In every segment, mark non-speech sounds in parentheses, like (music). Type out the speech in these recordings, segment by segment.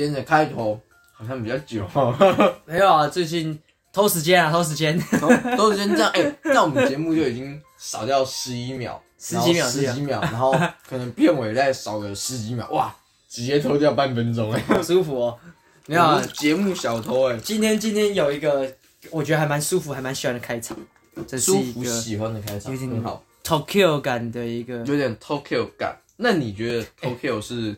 今天的开头好像比较久，没有啊，最近偷时间啊，偷时间。都都是先这样。哎，那我们节目就已经少掉十一秒，十几秒十几秒，然后可能片尾再少个十几秒，哇，直接偷掉半分钟哎。好舒服哦。没有啊节目小偷哎，今天今天有一个我觉得还蛮舒服，还蛮喜欢的开场，这是舒服一个喜欢的开场，有点很好，Tokyo 感的一个。有点 Tokyo 感。那你觉得 Tokyo 是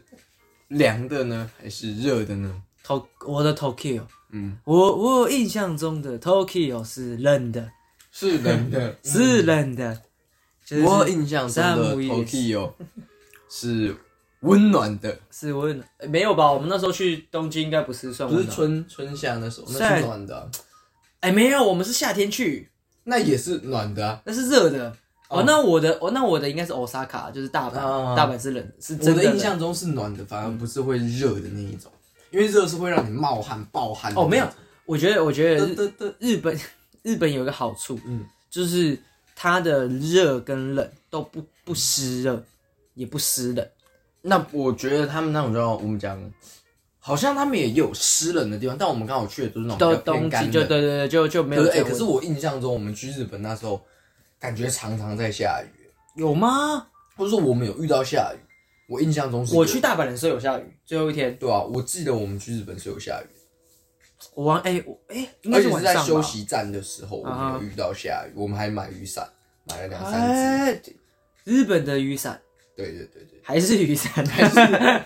凉的呢，还是热的呢？To 我的 Tokyo，嗯，我我印象中的 Tokyo 是冷的，是冷的，(laughs) 是冷的，就是我印象中的 Tokyo (laughs) 是温暖的，是温没有吧？我们那时候去东京应该不是算不是温暖，春春夏那时候，那是暖的啊、哎、没有，我们是夏天去，那也是暖的啊。那是热的。哦，哦那我的哦，那我的应该是 Osaka，就是大阪，啊大阪是冷的，是我的印象中是暖的，反而不是会热的那一种，因为热是会让你冒汗、暴汗哦，没有，我觉得我觉得日对对对，日本 (laughs) 日本有一个好处，嗯，就是它的热跟冷都不不湿热，也不湿冷。那我觉得他们那种叫我们讲，好像他们也有湿冷的地方，但我们刚好去的都是那种都比较偏冬季干的。就对对对，就就没有哎。可是我印象中，我们去日本那时候，感觉常常在下雨，有吗？或者说我们有遇到下雨。我印象中是有我去大阪的时候有下雨，最后一天对啊，我记得我们去日本是有下雨，我玩哎我哎应该而且是在上吧休息站的时候，我们有遇到下雨，我们还买雨伞，买了两三支。哎，日本的雨伞对对对对，还是雨伞，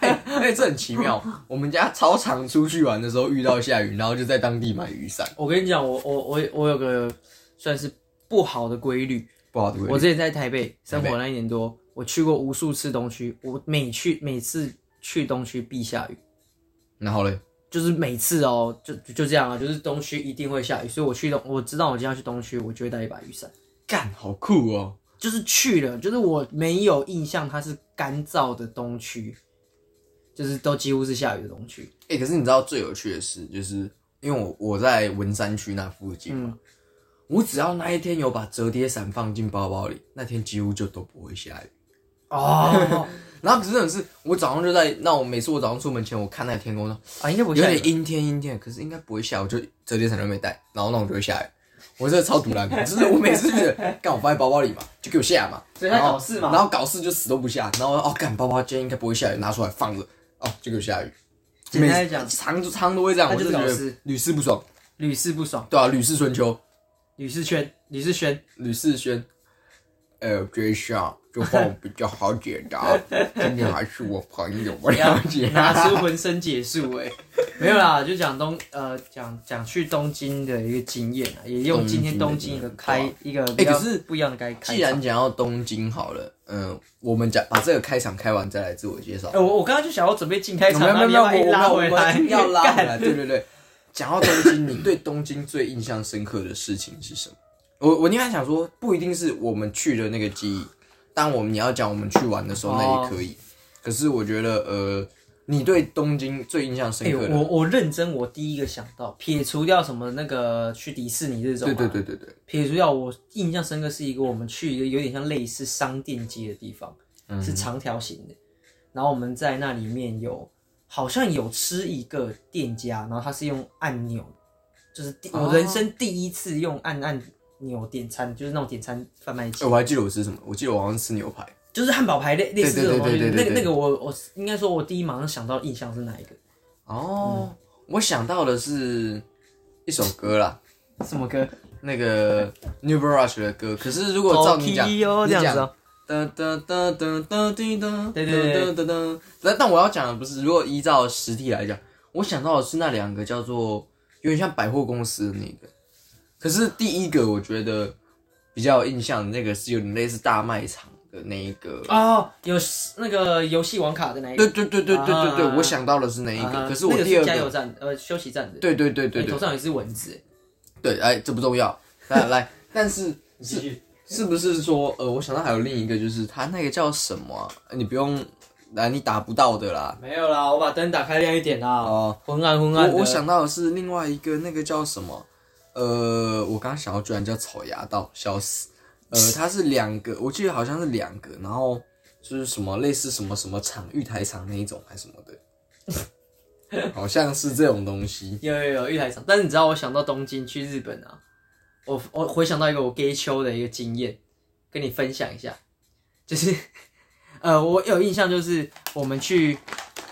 哎，而且这很奇妙，我们家超常出去玩的时候遇到下雨，然后就在当地买雨伞，我跟你讲，我我我我有个算是不好的规律。不好的规律。我之前在台北生活那一年多，我去过无数次东区，我每去每次去东区必下雨，然后嘞，就是每次哦，就就就这样啊，就是东区一定会下雨，所以我去东，我知道我今天要去东区，我就会带一把雨伞。干好酷哦！就是去了，就是我没有印象它是干燥的东区，就是都几乎是下雨的东区。哎、可是你知道最有趣的事，就是因为我我在文山区那附近嘛，我只要那一天有把折叠伞放进包包里，那天几乎就都不会下雨。哦，(laughs) 然后可是真的是，我早上就在那我每次我早上出门前，我看那个天空呢，啊，应该不有会下雨。点阴天阴天，可是应该不会下，我就折叠伞都没带，然后那种就会下雨。我真的超毒烂的，(laughs) 就是我每次就觉得，干我放在包包里嘛，就给我下嘛，所以他然后搞事嘛然后搞事就死都不下，然后哦干包包今天应该不会下雨，拿出来放着，哦就给我下雨。简单来讲，常常都会这样，他我就觉得屡试不爽。屡试不爽，对啊，屡试春秋，吕世轩，吕世轩，吕世轩，呃，这下这话我比较好解答，(laughs) 今天还是我朋友，我了解。拿出浑身解数哎，没有啦，就讲东呃讲讲去东京的一个经验啊，也用今天东京一个开一个比较可是不一样的开开既然。讲到东京好了，嗯、我们讲把这个开场开完再来自我介绍哎，。我我刚刚就想要准备进开场，没有没有我们要拉回来，(laughs) 对对对。讲到东京，你对东京最印象深刻的事情是什么？(coughs) 我我宁愿想说，不一定是我们去的那个记忆，当我们你要讲我们去玩的时候，那也可以。可是我觉得，呃，你对东京最印象深哎、刻的，我我认真，我第一个想到，撇除掉什么那个去迪士尼这种、对对，对对对，撇除掉我印象深刻是一个我们去一个有点像类似商店街的地方，嗯。是长条形的，然后我们在那里面有好像有吃一个店家，然后他是用按钮，就是第、哦我人生第一次用按按钮点餐，就是那种点餐贩卖机哎，我还记得我吃什么，我记得我好像吃牛排。就是汉堡排类类似这种东西，对对对对对对那个那个我我应该说，我第一马上想到的印象是哪一个？哦，我想到的是一首歌啦，什么歌？那个 New Rush 的歌。可是如果照你讲讲这样子哦。哒哒哒哒哒滴哒，对对对哒哒哒。但但我要讲的不是，如果依照实体来讲，我想到的是那两个叫做有点像百货公司的那个。可是第一个我觉得比较有印象的那个是有点类似大卖场的那一个。哦，有那个游戏网卡的那一个，对对对对对对对，啊我想到的是那一个。啊可是那个我第二个，加油站，呃，休息站的，对对对对对哎头上有一只蚊子，对，哎，这不重要。来来，但是 (laughs) 你继续。是不是说，呃，我想到还有另一个，就是他那个叫什么啊？你不用，来，你打不到的啦。没有啦，我把灯打开亮一点啦。哦，昏暗昏暗的。我我想到的是另外一个，那个叫什么？呃，我刚刚想到居然叫草芽道，笑死。呃，它是两个，我记得好像是两个，然后就是什么类似什么什么厂，玉台厂那一种还是什么的。(laughs) 好像是这种东西。有有有玉台场，但是你知道我想到东京去日本啊，我我回想到一个我 gay 秋的一个经验，跟你分享一下，就是呃我有印象就是我们去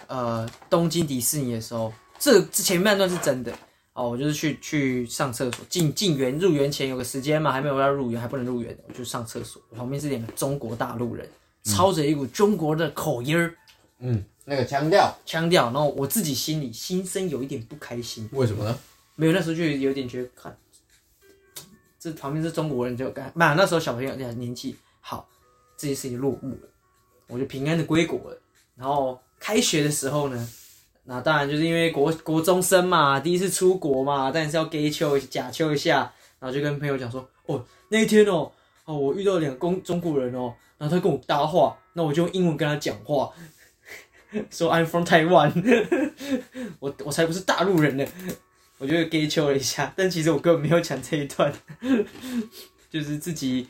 呃东京迪士尼的时候，这这前半段是真的哦，我就是去去上厕所，进进园入园前有个时间嘛，还没有要入园还不能入园，我就上厕所，旁边是两个中国大陆人，操着一股中国的口音儿嗯，那个腔调，腔调，然后我自己心里心生有一点不开心。为什么呢？没有，那时候就有点觉得，看这旁边是中国人就干，嘛那时候小朋友年纪好，这件事情落幕了，我就平安的归国了。然后开学的时候呢，那当然就是因为国国中生嘛，第一次出国嘛，但是要 gay 秋假秋一下，然后就跟朋友讲说，哦那一天哦，哦我遇到两个中中国人哦，然后他跟我搭话，那我就用英文跟他讲话。(laughs) 说 I'm from Taiwan，(laughs) 我我才不是大陆人呢，我就 gay 秋了一下，但其实我根本没有讲这一段，(laughs) 就是自己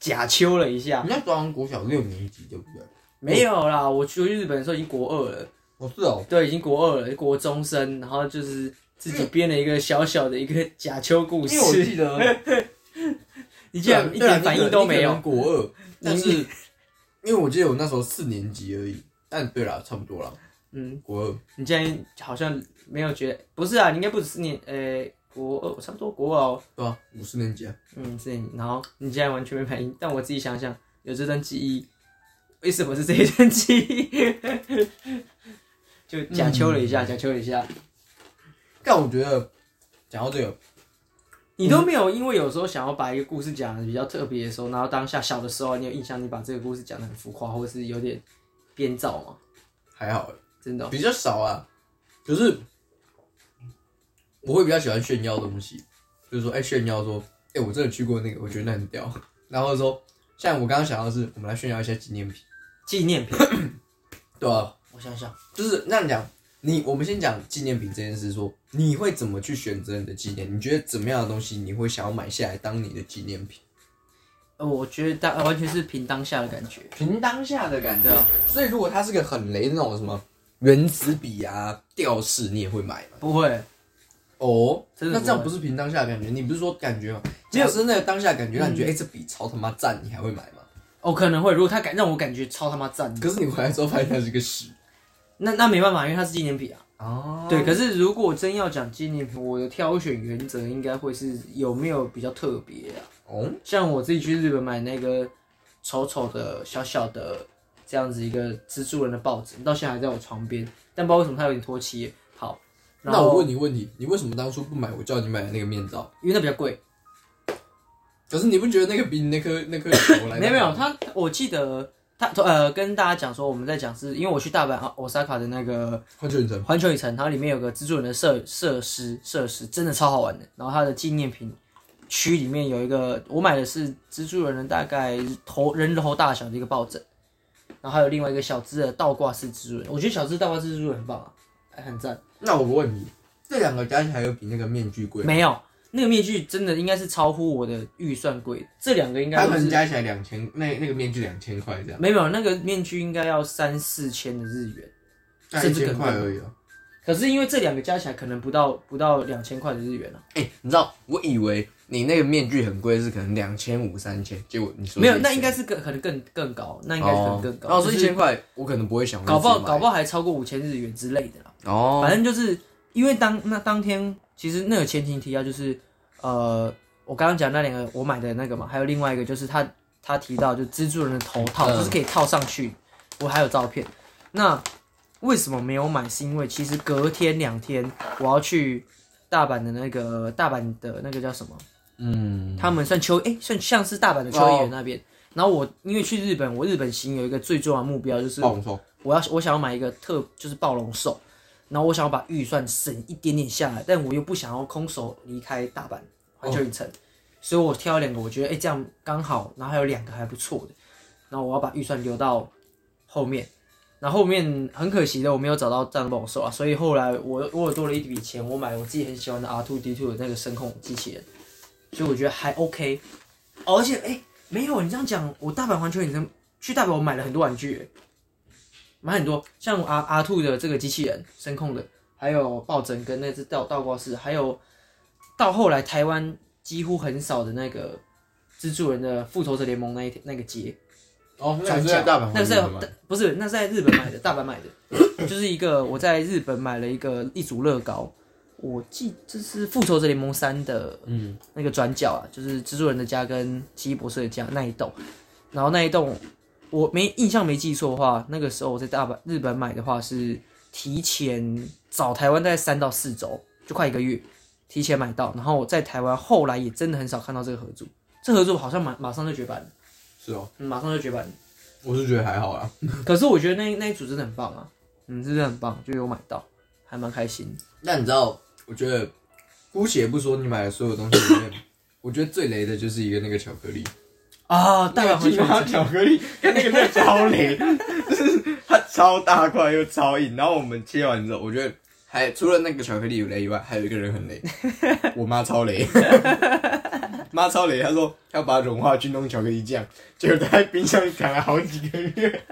假秋了一下。你那刚国小六年级对不对？没有啦，我去日本的时候已经国二了，哦，是哦，对，已经国二了，国中生，然后就是自己编了一个小小的一个假秋故因为我事。记得 (laughs) 你竟然一点反应都没有国二，但是因为我记得我那时候四年级而已，但对了，差不多了，嗯，国二。你竟然好像没有觉得，不是啊，你应该不止四年，呃，国二，差不多国二哦。对啊，五四年级啊，嗯，四年级，然后你竟然完全没反应，但我自己想想，有这段记忆，为什么是这一段记忆？(laughs) 就假秋了一下，假秋了一下，但我觉得讲到这个，你都没有因为有时候想要把一个故事讲的比较特别的时候，然后当下小的时候，你有印象，你把这个故事讲的很浮夸，或者是有点编造吗？还好，真的哦、比较少啊。可是我会比较喜欢炫耀东西，就是说，哎、炫耀说，哎、我真的去过那个，我觉得那很屌。然后说，像我刚刚想到的是，我们来炫耀一下纪念品，纪念品，(coughs) 对啊，我想想，就是那样讲。你我们先讲纪念品这件事说你会怎么去选择你的纪念？你觉得怎么样的东西你会想要买下来当你的纪念品？呃，我觉得当完全是凭当下的感觉，凭当下的感觉。啊所以如果它是个很雷的那种什么原子笔啊、吊饰，你也会买吗？不会，哦，真的那这样不是凭当下的感觉？你不是说感觉吗？只有假设那个当下的感觉让你觉得，哎、这笔超他妈赞，你还会买吗？哦、可能会，如果他感让我感觉超他妈赞，可是你回来之后发现它是个屎。那那没办法，因为它是纪念品啊。哦对，可是如果真要讲纪念品，我的挑选原则应该会是有没有比较特别啊。哦，像我自己去日本买那个丑丑的小小的这样子一个蜘蛛人的报纸，到现在还在我床边，但不知道为什么它有点脱漆。那我问你问题，你为什么当初不买我叫你买的那个面罩？因为那比较贵，可是你不觉得那个比你那颗那颗球来 (laughs) 没有没有，他我记得他呃跟大家讲说我们在讲是因为我去大阪啊 Osaka 的那个环球影城环球影城，它里面有个蜘蛛人的设设施设施，真的超好玩的。然后它的纪念品区里面有一个，我买的是蜘蛛人的大概头人头大小的一个抱枕，然后还有另外一个小只的倒挂式蜘蛛人，我觉得小只倒挂式蜘蛛人很棒啊，还很赞。那我问你，这两个加起来有比那个面具贵吗？没有那个面具真的应该是超乎我的预算贵，这两个应该他都是们加起来两千，那那个面具两千块这样，没有那个面具应该要三四千的日元。那一千甚至更块而已哦。可是因为这两个加起来可能不到不到两千块的日元啊，哎、你知道，我以为你那个面具很贵，是可能两千五、三千，结果你说没有，那应该是更可能更更高，那应该是可能更高。哦，说就是一千块，我可能不会想，搞不好搞好不好还超过五千日元之类的啦。哦，反正就是因为当那当天，其实那个前提提要就是，呃，我刚刚讲那两个我买的那个嘛，还有另外一个就是他他提到就蜘蛛人的头套，嗯就是可以套上去，我还有照片。那为什么没有买？是因为其实隔天两天我要去大阪的那个大阪的那个叫什么？嗯，他们算秋哎、算像是大阪的秋叶原那边。然后我因为去日本，我日本行有一个最重要的目标就是暴龙兽，我要我想要买一个特就是暴龙兽，然后我想要把预算省一点点下来，但我又不想要空手离开大阪环球影城，所以我挑了两个，我觉得哎、这样刚好，然后还有两个还不错的，然后我要把预算留到后面，然后后面很可惜的我没有找到战斗暴龙兽啊，所以后来我我有多了一笔钱，我买了我自己很喜欢的 R two D two 的那个声控机器人，所以我觉得还 OK，而且哎、没有你这样讲，我大阪环球影城去大阪我买了很多玩具、买很多，像 R R Two 的这个机器人声控的，还有抱枕跟那只倒倒挂式，还有到后来台湾几乎很少的那个蜘蛛人的复仇者联盟那一那个节，哦，那是在大阪那是在不是那是在日本买的，大阪买的，(coughs) 就是一个我在日本买了一个一组乐高，我记这是复仇者联盟三的嗯，那个转角啊，就是蜘蛛人的家跟奇异博士的家那一栋，然后那一栋我没印象没记错的话，那个时候我在大阪日本买的话是提前早台湾大概三到四周，就快一个月提前买到，然后我在台湾后来也真的很少看到这个合作，这合作好像马马上就绝版了，是哦，嗯马上就绝版了。我是觉得还好啦。(laughs) 可是我觉得那那一组真的很棒啊，嗯，真的很棒，就有买到，还蛮开心。那你知道，我觉得姑且不说你买的所有东西里面，我觉得最雷的就是一个那个巧克力，啊，大阪环球那个巧克力，跟那个真的超雷，就是它超大块又超硬。然后我们切完之后，我觉得还除了那个巧克力有雷以外，还有一个人很雷，(laughs) 我妈超雷，妈超雷。她说要把融化去弄巧克力酱，结果在冰箱里躺了好几个月。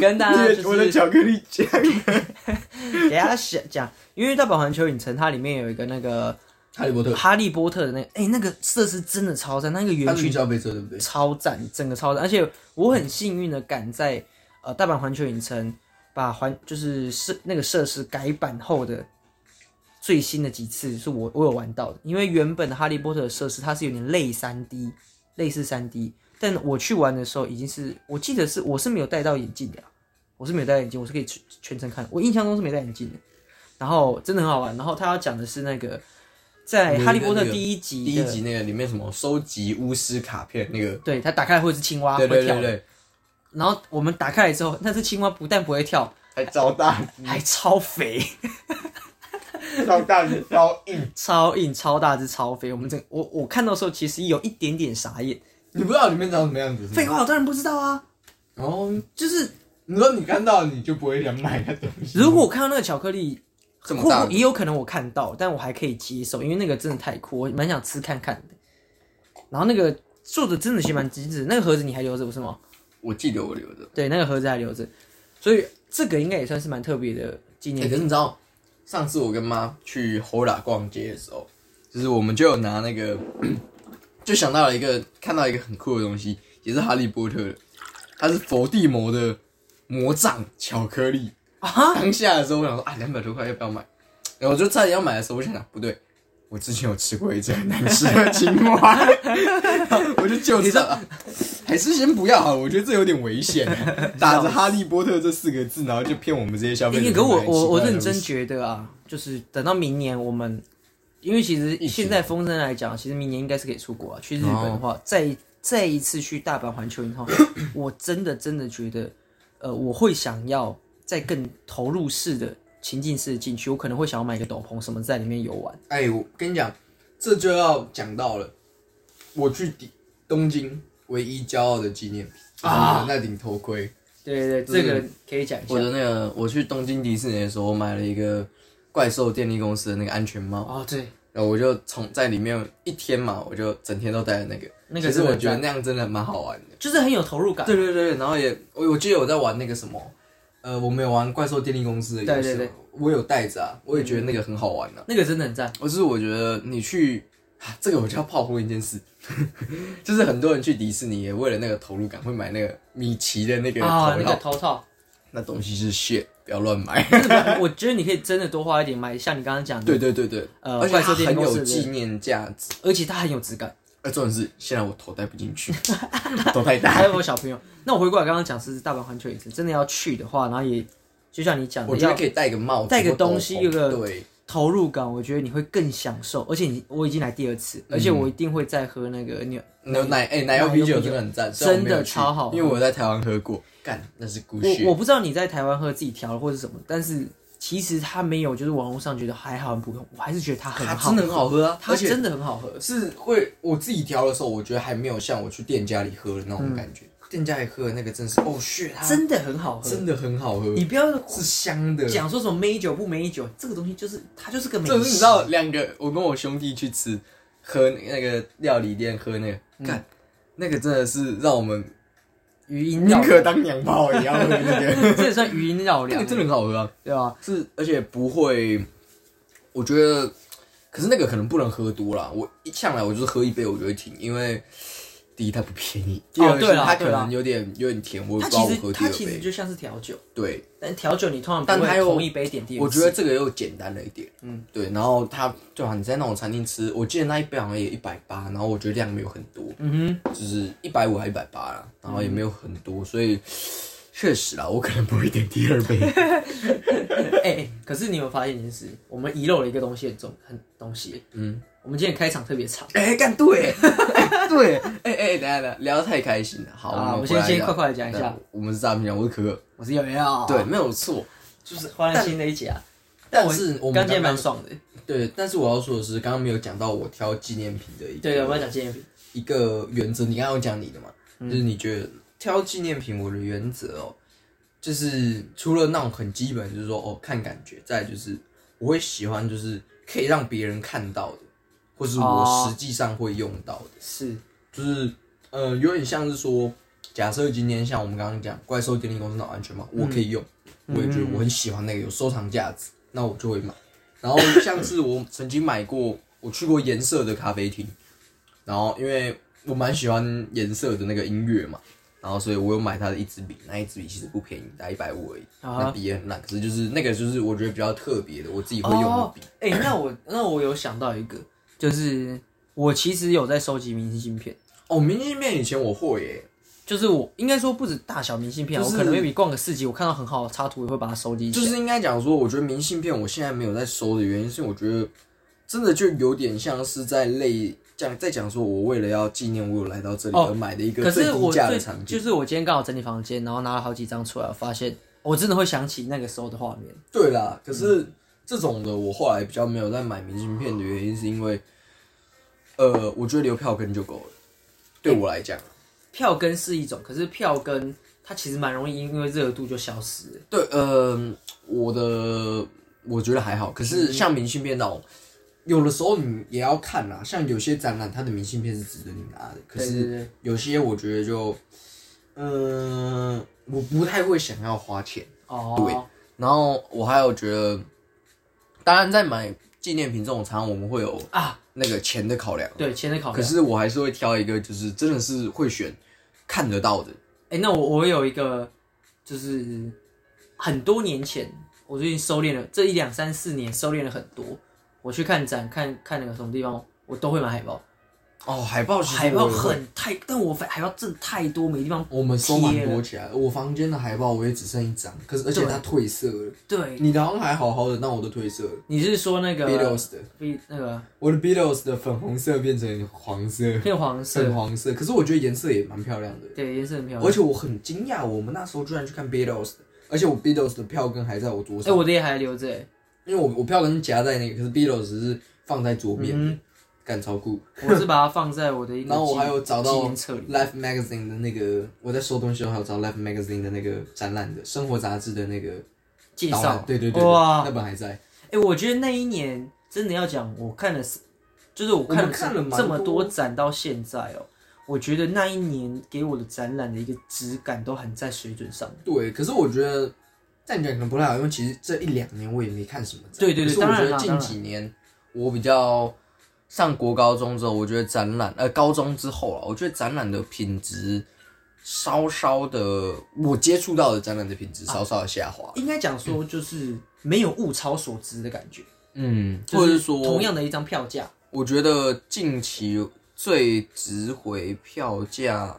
跟大家那就是我的巧克力酱，(laughs) 给大家讲讲，因为大阪环球影城它里面有一个那个哈利波特，哈利波特的那个，哎、那个设施真的超赞，那个园区是消费者对不对？超赞，整个超赞，而且我很幸运的赶在呃大阪环球影城把环就是设那个设施改版后的最新的几次是我我有玩到的，因为原本的哈利波特的设施它是有点类三 D，类似三 D，但我去玩的时候已经是我记得是我是没有戴到眼镜的啊，我是没有戴眼镜，我是可以全全程看，我印象中是没戴眼镜的，然后真的很好玩，然后他要讲的是那个在哈利波特第一集的第一集那个里面什么收集巫师卡片那个，对，它打开来会是青蛙对会跳的，对对对，然后我们打开来之后，那只青蛙不但不会跳，还超大还超肥，(laughs) 超大只超硬，(laughs) 超硬、超大只、超肥。我们这我我看到的时候，其实有一点点傻眼。你不知道里面长什么样子？废话，我当然不知道啊。哦，就是你说你看到你就不会想买那东西。如果我看到那个巧克力，或这么大也有可能我看到，但我还可以接受，因为那个真的太酷，我蛮想吃看看的。然后那个做的真的其实蛮精致，那个盒子你还留着不是吗？我记得我留着。对，那个盒子还留着，所以这个应该也算是蛮特别的纪哎、念品。可是你知道，上次我跟妈去 Hola 逛街的时候，就是我们就有拿那个，就想到了一个看到一个很酷的东西，也是哈利波特的，它是伏地魔的魔杖巧克力。啊，当下的时候，我想说啊，两百多块要不要买？然后我就差点要买的时候，我想想不对，我之前有吃过一只很难吃的青蛙，(laughs) 我就就这啊，还是先不要好了，我觉得这有点危险，(laughs) 打着哈利波特这四个字，然后就骗我们这些消费者。可我我我认真觉得啊，就是等到明年我们，因为其实现在风声来讲，其实明年应该是可以出国啊。去日本的哦话，再再一次去大阪环球影后，(coughs) 我真的真的觉得，呃，我会想要再更投入式的情境式的进去，我可能会想要买个斗篷什么在里面游玩。哎，我跟你讲，这就要讲到了，我去迪东京唯一骄傲的纪念品啊，那顶头盔。对对对，这个可以讲一我。的那个，我去东京迪士尼的时候，我买了一个怪兽电力公司的那个安全帽，哦，对，然后我就从在里面一天嘛，我就整天都戴着那个。那个其实我觉得那样真的蛮好玩的。就是很有投入感。对对对，然后也我我记得我在玩那个什么，呃，我没有玩怪兽电力公司的游戏，对对对我有带着啊，我也觉得那个很好玩啊。那个真的很赞。而是我觉得你去，啊、这个我就要炮轰一件事，(laughs) 就是很多人去迪士尼也为了那个投入感会买那个米奇的那个头啊，套，那个头套，那东西是 shit，不要乱买。(laughs) 我觉得你可以真的多花一点买，像你刚刚讲的，对对对对，呃而且它怪兽电力很有公司的纪念价值。而且它很有质感。而重点是，现在我头戴不进去，(laughs) 头太大还。有我小朋友，那我回过来刚刚讲是大阪环球影城，真的要去的话，然后也就像你讲的，要我觉得可以戴个帽子，戴个东西篷有个对，投入感，我觉得你会更享受。而且你我已经来第二次，而且我一定会再喝那个牛牛奶哎奶油啤酒真的很赞，真的超好喝因为我在台湾喝过，干那是故事我我。不知道你在台湾喝自己调的或者什么，但是其实它没有，就是网络上觉得还好很普通，我还是觉得它很好，它真的很好喝啊，而且它真的很好喝。是会我自己调的时候，我觉得还没有像我去店家里喝的那种感觉。店家里喝的那个真是哦 shit，它真的很好喝，真的很好喝，你不要是香的。讲说什么美酒不美酒，这个东西就是它就是个美食。就是你知道，两个我跟我兄弟去吃，喝那个料理店喝那个，看、那个真的是让我们余音绕可当娘炮也要喝那个，(laughs) 这也算余音绕梁 (laughs) 这个，真的很好喝啊。对吧？是，而且不会，我觉得，可是那个可能不能喝多啦。我一向来我就是喝一杯我就会停，因为第一它不便宜，第二对是它可能有点有点甜，我不它知道其实它我喝第二杯。其实就像是调酒，对，但调酒你通常但它又不会同一杯点第二次。我觉得这个又简单了一点，嗯，对。然后它就好像你在那种餐厅吃，我记得那一杯好像也一百八，然后我觉得量没有很多，嗯哼就是一百五还一百八啦，然后也没有很多，所以确实啦，我可能不会点第二杯。(laughs) 哎、哎可是你有没有发现一件事？我们遗漏了一个东西很重，很东西。嗯，我们今天开场特别长哎、干对，哎 (laughs) (laughs) 对，哎哎、等一下等下，聊得太开心了。好，啊，我先先快快的讲一下，我们是诈骗讲，我是可可，我是瑶瑶，对，，没有错。就是欢迎新的一集啊。但是我们刚今天刚蛮爽的，对，但是我要说的是，刚刚没有讲到我挑纪念品的一个对对，我们要讲纪念品。一个原则。你刚刚有讲你的嘛，嗯就是你觉得挑纪念品，我的原则哦，就是除了那种很基本，就是说哦看感觉，再就是我会喜欢就是可以让别人看到的，或是我哦实际上会用到的。是，就是呃，有点像是说，假设今天像我们刚刚讲怪兽电力公司那种安全帽，我可以用，我也觉得我很喜欢那个有收藏价值，那我就会买。(laughs) 然后像是我曾经买过，我去过颜色的咖啡厅，然后因为我蛮喜欢颜色的那个音乐嘛，然后所以我有买它的一支笔，那一支笔其实不便宜，大概一百五而已，啊那笔也很烂，可是就是那个就是我觉得比较特别的，我自己会用的哦笔。，哎、那我那我有想到一个，就是我其实有在收集明信片，哦，明信片以前我会耶，就是我应该说不止大小明信片啊，就是我可能 maybe 逛个市集，我看到很好的插图，也会把它收集起来。就是应该讲说，我觉得明信片我现在没有在收的原因，是我觉得真的就有点像是在类讲在讲说，我为了要纪念我有来到这里哦而买的一个可最低是我最价的产品。就是我今天刚好整理房间，然后拿了好几张出来，我发现我真的会想起那个时候的画面。对啦，可是这种的我后来比较没有在买明信片的原因，是因为呃，我觉得留票根就够了。对我来讲，票根是一种，可是票根它其实蛮容易因为热度就消失了。对，呃，我的我觉得还好。可是像明信片那种，有的时候你也要看啦。像有些展览，它的明信片是值得你拿的，可是对对对，有些我觉得就，嗯、我不太会想要花钱。哦，对然后我还有觉得，当然在买纪念品这种场合，我们会有啊，那个钱的考量。对，钱的考量。可是我还是会挑一个，就是真的是会选看得到的。哎、那我我有一个，就是很多年前，我最近收敛了这一两三四年，收敛了很多。我去看展，看看那个什么地方，我都会买海报。哦，海报其实海报很太，但我海报真的太多，没地方我们收蛮多起来。我房间的海报我也只剩一张，可是而且它褪色了。对，你的好像还好好的，但我都褪色了。你是说那个 Beatles 的，B 那个我的 Beatles 的粉红色变成黄色，变黄色粉，黄色。可是我觉得颜色也蛮漂亮的。对，颜色很漂亮。而且我很惊讶，我们那时候居然去看 Beatles 的，而且我 Beatles 的票根还在我桌上哎、上，我的也还留着、哎因为我我票根是夹在那个，可是 Beatles 是放在桌面干超酷。(laughs) 我是把它放在我的一个然后我纪还有找到纪念册里。Life Magazine 的那个，我在收东西的时候还有找 Life Magazine 的那个展览的生活杂志的那个介导览绍，对对对，对哇那本还在。哎、我觉得那一年真的要讲，我看了是，就是我看我们看了蛮这么多多展到现在哦、我觉得那一年给我的展览的一个质感都很在水准上。对，可是我觉得这样讲可能不太好，因为其实这一两年我也没看什么展。对对对可是我当然觉得近啦当然几年我比较上国高中之后，我觉得展览呃高中之后啊，我觉得展览的品质稍稍的，我接触到的展览的品质稍稍的下滑。应该讲说就是没有物超所值的感觉，嗯，或者是说同样的一张票价，我觉得近期最值回票价，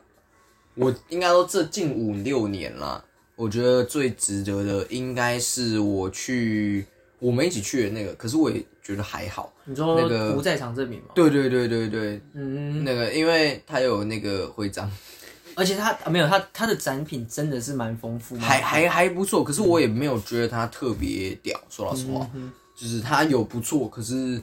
我应该说这近五六年啦，我觉得最值得的应该是我去我们一起去的那个，可是我也觉得还好。你说那个不在场证明吗？对对对对对，嗯，那个因为他有那个徽章，(laughs) 而且他啊没有他他的展品真的是蛮丰富，还还还不错，可是我也没有觉得他特别屌，说老实话，嗯就是他有不错，可是。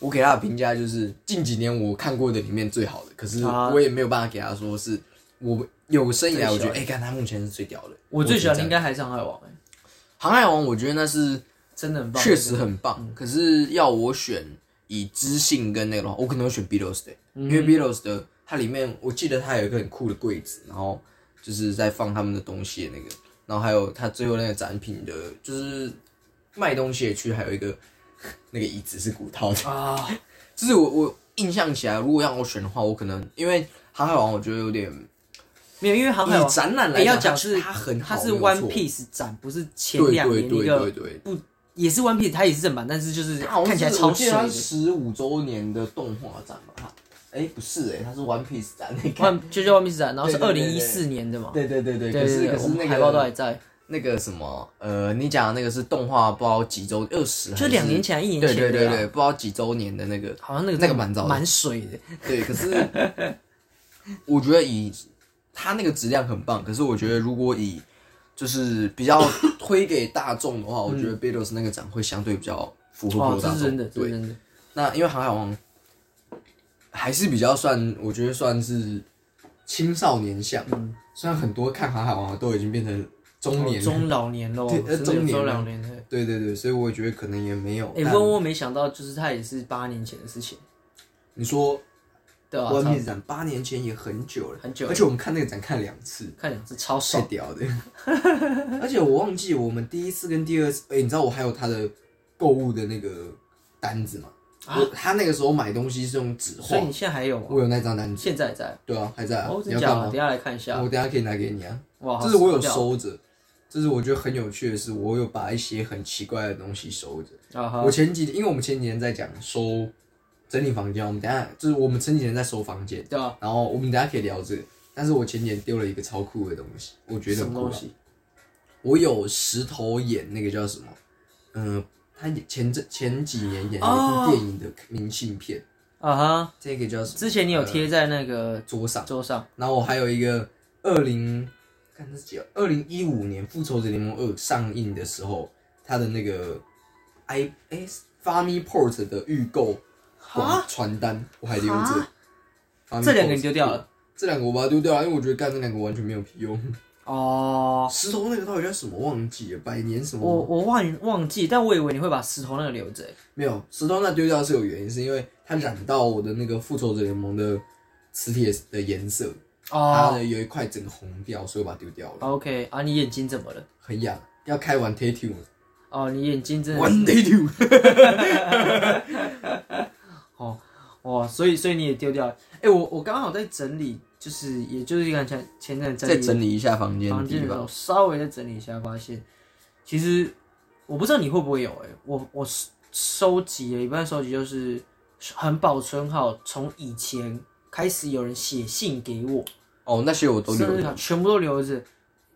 我给他的评价就是近几年我看过的里面最好的，可是啊我也没有办法给他说是我有生以来我觉得，最哎、看他目前是最屌的。我最喜欢的应该该还是航海王、欸，航海王，我觉得那是真的很棒，确实很棒。可是要我选以知性跟那个的话，我可能会选 Beatles 的、因为 Beatles 的它里面我记得它有一个很酷的柜子，然后就是在放他们的东西的那个，然后还有他最后那个展品的，就是卖东西的区，还有一个那个椅子是骨套的。啊，(laughs) 就是我我印象起来，如果让我选的话，我可能因为航海王，我觉得有点没有，因为航海王哎展览来要讲是它很好，它是 One Piece 展，不是前对两对对年一个对对。也是 One Piece，它也是正版，但是就是看起来超水的我记得它是。十五周年的动画展吧？哎，不是哎，它是 One Piece 展。你看，One 就叫 One Piece 展，然后是二零一四年的嘛。对对对对，对可是海报都还在，那个什么呃，你讲的那个是动画，不知道几周，二十就两年前、一年前对对对，不知道几周年的那个，好像那个那个蛮早的蛮水的。对，可是 (laughs) 我觉得以它那个质量很棒，可是我觉得如果以就是比较推给大众的话，我觉得 Beatles 那个展会相对比较符合普哦罗，大众。这是真的，对，真的。那因为航海王还是比较算，我觉得算是青少年向。嗯虽然很多看航海王的都已经变成中年，哦中老年喽，对呃中年中老年的。对对对，所以我觉得可能也没有。哎，但问我没想到，就是他也是八年前的事情，你说对啊？One Piece 展八年前也很久了，很久了而且我们看那个展看两次。看两次超太爽，屌的！(laughs) 而且我忘记我们第一次跟第二次，哎、你知道我还有他的购物的那个单子吗？我他那个时候买东西是用纸画啊所以你，现在还有吗？我有那张单子。现在也在。对啊，还在啊。哦，真假的？等一？下来看一下。我等一下可以拿给你啊。哇，好这是我有屌收着，这是我觉得很有趣的是，我有把一些很奇怪的东西收着。啊哈我前几，因为我们前几天在讲收整理房间，我们等下就是我们前几天在收房间，对啊，然后我们等下可以聊这个。但是我前几天丢了一个超酷的东西，我觉得很酷啊什么东西？我有石头演那个叫什么？嗯、他前这前几年演了一部电影的明信片，啊哈，这个叫什么？之前你有贴在那个桌上，桌上，然后我还有一个二零，看这是几？二零一五年《复仇者联盟二》上映的时候，它的那个 i s Funny Port 的预购广传单，我还留着。这两个你丢掉了。这两个我把它丢掉了，因为我觉得干这两个完全没有屁用。哦，石头那个到底叫什么？忘记了，百年什么？我我忘忘记，但我以为你会把石头那个留着。欸没有，石头那丢掉是有原因，是因为它染到我的那个复仇者联盟的磁铁的颜色，它哦的有一块整个红掉，所以我把它丢掉了，，OK 啊，你眼睛怎么了？很痒，要开完 tattoo 了哦，你眼睛真的，one 是 tattoo，(laughs) 哦哦，所以所以你也丢掉了。哎，我我刚好在整理，就是也就是刚才前阵子再整理一下房间。房间的时候，稍微再整理一下，发现其实我不知道你会不会有哎、我我收收集了一般收集就是很保存好，从以前开始有人写信给我，哦，那些我都留着。全部都留着，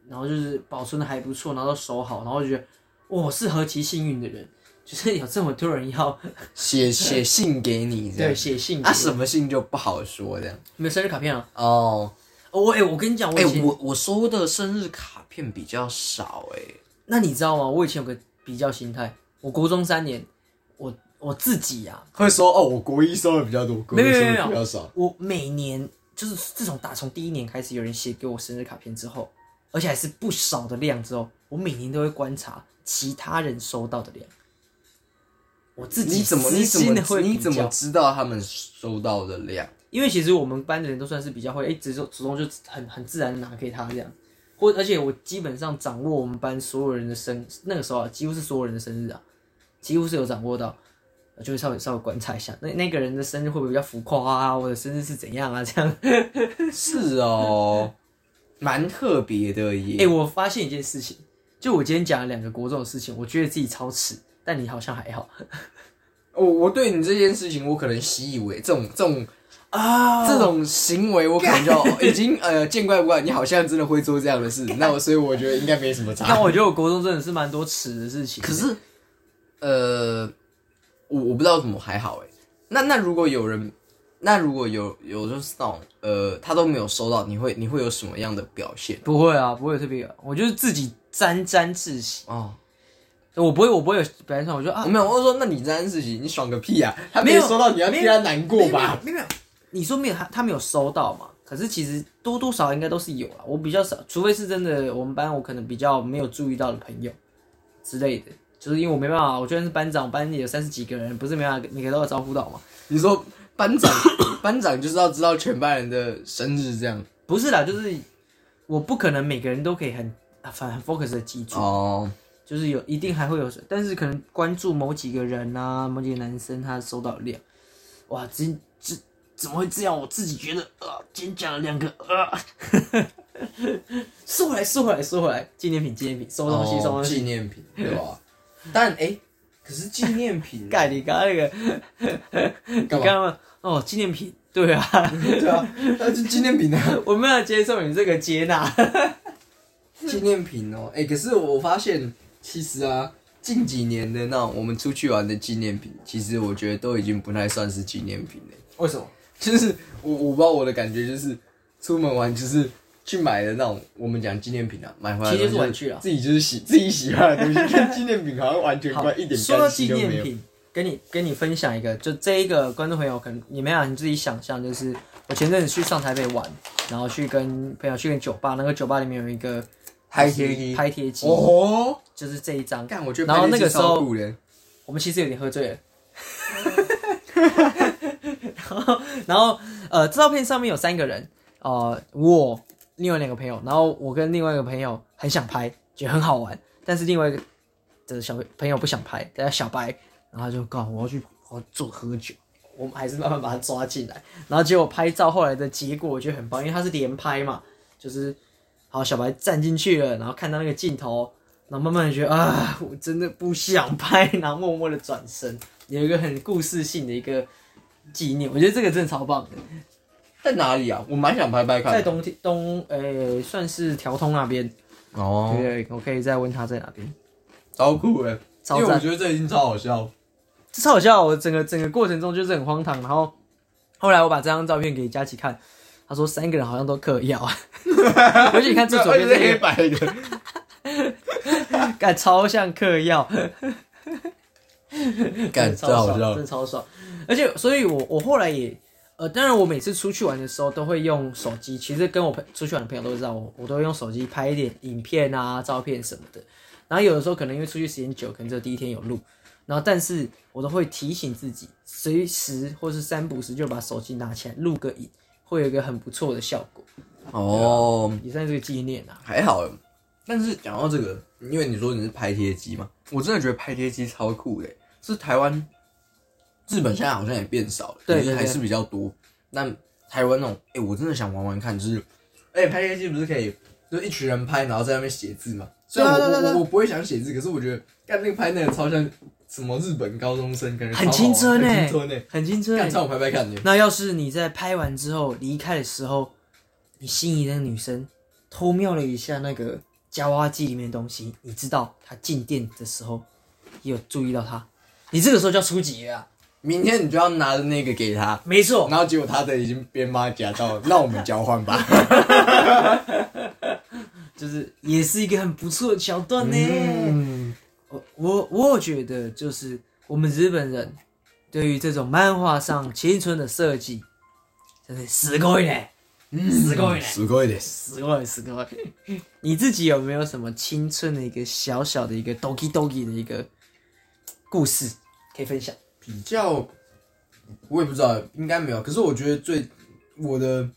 然后就是保存的还不错，然后都收好，然后就觉得我是何其幸运的人，就是有这么多人要写写信给你，对写信给啊，什么信就不好说这样。没有生日卡片啊？哦，哦，我哎、我跟你讲，我哎、我我收的生日卡片比较少哎、那你知道吗？我以前有个比较心态，我国中三年，我我自己啊，会说哦，我国一收的比较多，国二收的比较少。我每年就是自从打从第一年开始有人写给我生日卡片之后，而且还是不少的量之后，我每年都会观察其他人收到的量。我自己你怎么你怎么会你怎么，知道他们收到的量？因为其实我们班的人都算是比较会，哎、直主动就很很自然拿给他这样，或而且我基本上掌握我们班所有人的生，那个时候啊，几乎是所有人的生日啊，几乎是有掌握到，就会稍微稍微观察一下，那那个人的生日会不会比较浮夸啊？我的生日是怎样啊？这样。是哦，蛮特别的耶哎、(laughs) 耶。我发现一件事情，就我今天讲了两个国中的事情，我觉得自己超耻，但你好像还好我我对你这件事情，我可能习以为这种这种啊这种行为，我可能就已经呃见怪不怪。你好像真的会做这样的事，那我所以我觉得应该没什么差。但我觉得我国中真的是蛮多耻的事情。可是，呃，我我不知道怎么还好哎。那那如果有人，那如果有有就是那种呃，他都没有收到，你会你会有什么样的表现？不会啊，不会特别，我就是自己沾沾自喜，哦，我不会，我不会有表现上，我就啊我，没有，我就说，那你这件事情，你爽个屁啊！他没有收到，你要替他难过吧？没有你说没有他他没有收到嘛？可是其实多多少少应该都是有啊，我比较少，除非是真的我们班我可能比较没有注意到的朋友之类的，就是因为我没办法，我就算是班长，我班里有三十几个人，不是没办法每个都要招呼到嘛？你说班长，班长就是要知道全班人的生日这样。不是啦，就是我不可能每个人都可以很很很 focus 的记住，哦，就是有一定还会有，但是可能关注某几个人啊，某几个男生他收到的量，哇，这这怎么会这样？我自己觉得啊，今天讲了两个啊，(laughs) 收回来，收回来，收回来，纪念品，纪念品，收东西，收哦东西。纪念品，(laughs) 对吧？但哎，可是纪念品 (laughs) 盖，你刚刚那个，你？刚刚哦，纪念品，对啊，对啊，那是纪念品啊，我们要接受你这个接纳。纪念品哦。哎，可是我发现，其实啊，近几年的那种我们出去玩的纪念品，其实我觉得都已经不太算是纪念品了。为什么？就是我我不知道我的感觉就是出门玩就是去买的那种我们讲纪念品啊，买回来其实就是玩具啊自己就是喜 (laughs) 自己喜欢的东西，跟纪念品好像完全好关一点说到关系都没有。纪念品，跟你跟你分享一个，就这一个观众朋友，可能你没有你自己想象，就是我前阵子去上台北玩，然后去跟朋友去个酒吧，那个酒吧里面有一个拍贴机。拍贴机，哦，就是这一张。干，我觉得然后那个时候我们其实有点喝醉了。(laughs) 然后，然后，呃，照片上面有三个人，呃，我另外两个朋友，然后我跟另外一个朋友很想拍，觉得很好玩，但是另外一个的小朋友不想拍，大家小白，然后就告诉我我要去我要做喝酒，我们还是慢慢把他抓进来，然后结果拍照后来的结果我觉得很棒，因为他是连拍嘛，就是好小白站进去了，然后看到那个镜头，然后慢慢的觉得啊，我真的不想拍，然后默默的转身，有一个很故事性的一个纪念，我觉得这个真的超棒的。在哪里啊？我蛮想拍拍看。在东东，呃、算是条通那边，哦，对，我可以再问他在哪边。超酷哎，因为我觉得这已经超好笑。这超好笑，我整个整个过程中就是很荒唐。然后后来我把这张照片给佳琪看，他说三个人好像都嗑药啊，而且你看最左边是黑这白的，(laughs) 个，干超像嗑药，(laughs) 干超爽，真超爽。而且，所以我我后来也，呃，当然我每次出去玩的时候都会用手机。其实跟我朋出去玩的朋友都知道，我我都会用手机拍一点影片啊、照片什么的。然后有的时候可能因为出去时间久，可能只有第一天有录，然后但是我都会提醒自己，随时或是三不时就把手机拿起来录个影，会有一个很不错的效果，哦，也算是个纪念啊。还好。但是讲到这个，因为你说你是拍贴机嘛，我真的觉得拍贴机超酷的。是台湾、日本现在好像也变少了，对对对可是还是比较多。那台湾那种，哎、我真的想玩玩看，就是，而且拍贴机不是可以，就一群人拍，然后在那边写字嘛。虽然我我我不会想写字，可是我觉得干那个拍那个超像什么日本高中生，感觉超很青春欸很青春呢。很青春干，。让我拍拍看的。那要是你在拍完之后离开的时候，你心仪的女生偷瞄了一下那个夹娃娃机里面的东西，你知道她进店的时候也有注意到她，你这个时候就要出击了啊！明天你就要拿着那个 (laughs) 给他，没错，然后结果他的已经被妈夹到了，那我们交换吧。(laughs) 就是也是一个很不错的桥段呢。嗯，我我我觉得就是我们日本人对于这种漫画上青春的设计，真的すごいね，すごいね。すごいです。死过死过。(laughs) 你自己有没有什么青春的一个小小的一个 doki doki 的一个故事可以分享？比较，我也不知道，应该没有。可是我觉得最我的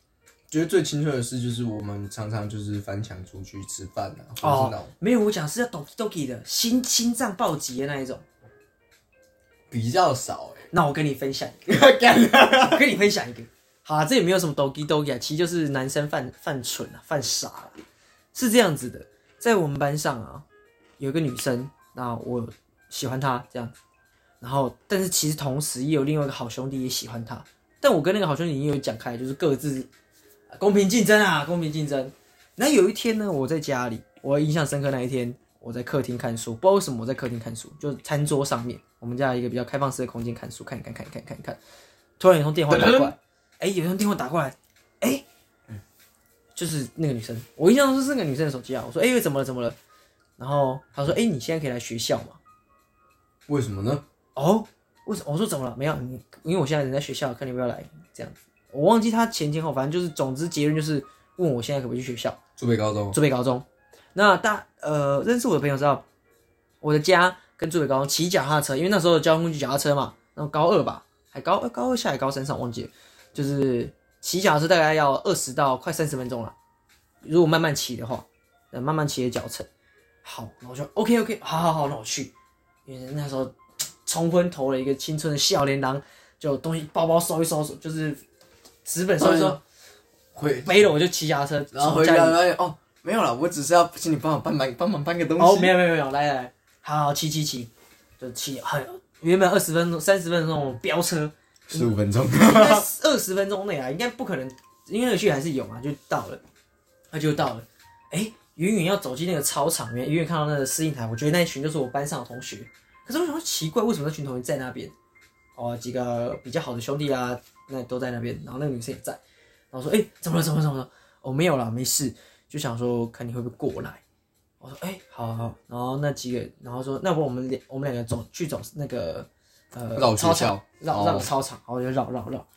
觉得最青春的事就是我们常常就是翻墙出去吃饭啊，或者是那种没有，我讲是要 doki doki 的心心脏暴击的那一种。比较少哎、那我跟你分享一个，(laughs) 欸。我跟你分享一个。好啊，这也没有什么 doki doki 啊，其实就是男生犯犯蠢啊，犯傻了、是这样子的，在我们班上啊，有一个女生，那我喜欢她这样子，然后但是其实同时也有另外一个好兄弟也喜欢她，但我跟那个好兄弟已经有讲开，就是各自啊公平竞争啊，公平竞争。然后有一天呢，我在家里，我印象深刻那一天，我在客厅看书，不知道为什么我在客厅看书，就餐桌上面，我们家有一个比较开放式的空间看书，看一看看一看看一看，突然有通电话打过来，(laughs) 哎、有通电话打过来，哎、就是那个女生，我印象中是那个女生的手机啊，我说，哎、怎么了怎么了？然后她说，哎、你现在可以来学校吗？为什么呢？哦，为什么？我说怎么了？没有你，因为我现在人在学校，看你要不要来这样子。我忘记他前前后，反正就是，总之结论就是问我现在可不可以去学校。竹北高中竹北高中。那大呃，认识我的朋友知道，我的家跟竹北高中骑脚踏车，因为那时候的交通工具脚踏车嘛，然后高二吧，还高呃高二下还高三上忘记了，就是骑脚踏车大概要二十到快三十分钟了。如果慢慢骑的话，呃，慢慢骑的脚程，好，然后我就 OK OK，好好好，那我去，因为那时候冲昏头了一个青春的笑脸郎，就东西包包收一收，就是纸本收一收，回，背了我就骑脚踏车，然后回从家发现哦，没有了，我只是要请你帮我搬搬帮忙搬个东西。哦，没有没有没有，来来来，好好骑骑骑，就骑很原本二十分钟、三十分钟那种飙车，十五分钟。应该二十分钟内啊，应该不可能，因为乐趣还是有嘛，就到了，那就到了。哎、远远要走进那个操场远远看到那个司令台，我觉得那一群就是我班上的同学。可是我想说奇怪，为什么那群同学在那边？哦，几个比较好的兄弟啊，那都在那边，然后那个女生也在。然后说，哎、怎么了？怎么了？怎么了？哦，没有啦，没事，就想说看你会不会过来。我说，哎、好好好。然后那几个，然后说，那不我们两我们两个走去走那个呃绕操场校绕绕操场，然后就绕绕绕，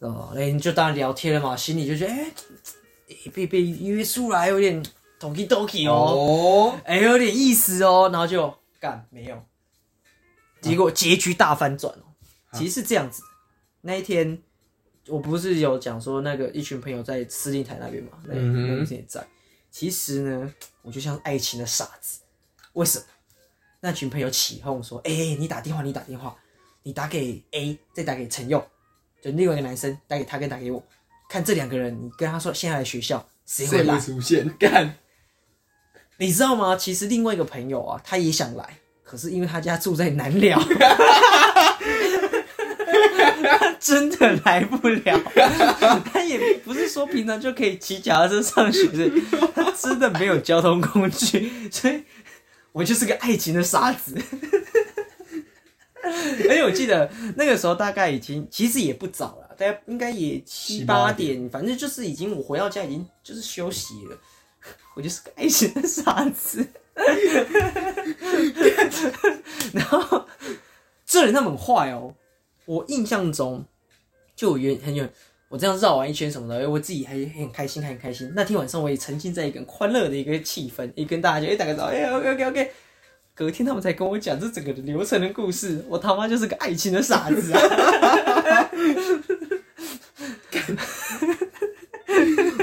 哦，那你就当然聊天了嘛，心里就觉得，哎、诶被被约出来有点 doki doki 哦，哦，哎、有点意思哦，然后就干没有，结果结局大反转哦，其实是这样子，那一天我不是有讲说那个一群朋友在司令台那边嘛，那那女生也在，其实呢，我就像爱情的傻子，为什么？那群朋友起哄说：“哎、你打电话，你打电话，你打给 A，再打给陈佑，就另外一个男生打给他跟打给我，看这两个人，你跟他说现在来学校，谁会来？出现？干，你知道吗？其实另外一个朋友啊，他也想来，可是因为他家住在南寮，他 (laughs) 真的来不了。(laughs) 他也不是说平常就可以骑脚踏车上学的，他真的没有交通工具，所以我就是个爱情的傻子。(laughs) 而且我记得那个时候大概已经其实也不早了，大概应该也七七八八点，反正就是已经我回到家已经就是休息了。我就是个爱情的傻子。(laughs) 然后这人他们很坏哦，我印象中就我远很远，我这样绕完一圈什么的，哎我自己还还很开心，还很开心。那天晚上我也沉浸在一个很欢乐的一个气氛，也跟大家就哎打个招呼，哎 OK OK OK。隔天他们才跟我讲这整个流程的故事，我他妈就是个爱情的傻子啊！(laughs)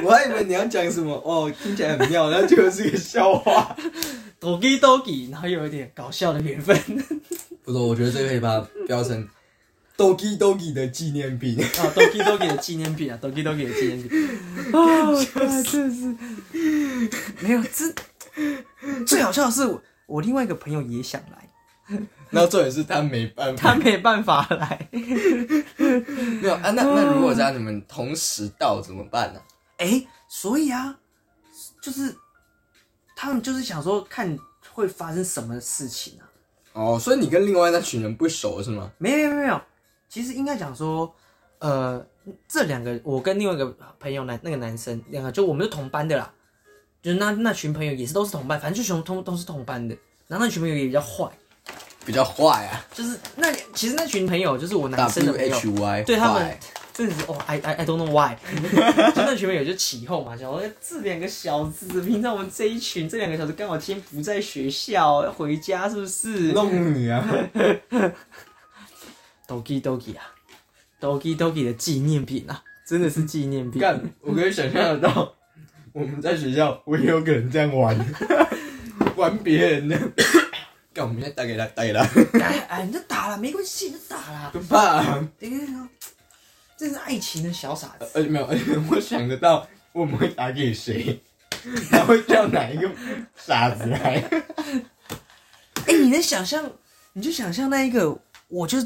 我还以为你要讲什么哦，听起来很妙，然后结果是个笑话。(laughs) doki doki，然后又有点搞笑的缘分。不错，我觉得这个可以把它标成 Doki Doki 的纪念品。啊，Doki Doki 的纪念品啊，Doki Doki 的纪念品。哦，(laughs) 真的是没有，这最好笑的是我，我另外一个朋友也想来，然后重点是他没办法，他没办法来。没有啊。那那如果这样你们同时到怎么办呢？哎、所以啊，就是他们就是想说看会发生什么事情啊？哦，所以你跟另外那群人不熟是吗？没有没有没有，其实应该讲说，呃，这两个我跟另外一个朋友男那个男生两个就我们是同班的啦，就是那那群朋友也是都是同班，反正就全通都是同班的。然后那群朋友也比较坏，比较坏啊就是那其实那群朋友就是我男生的朋友，H Y，对他们真的是哦，I I I don't know why，就那群朋友就起哄嘛，想说这两个小子，平常我们这一群这两个小子刚好今天不在学校，要回家是不是？弄你啊！(laughs) Doki Doki 啊，Doki Doki 的纪念品啊，真的是纪念品。干，我可以想象得到，(laughs) 我们在学校，我也有可能这样玩，(laughs) 玩别人的。(coughs) 干，我们现在打给他，打给他，哎哎，你就打了，没关系，你就打了。不怕、啊。对对对，这是爱情的小傻子。而且没有，而 (laughs) 且我想得到我们会打给谁，他会叫哪一个傻子来。哎、你能想象？你就想象那一个，我就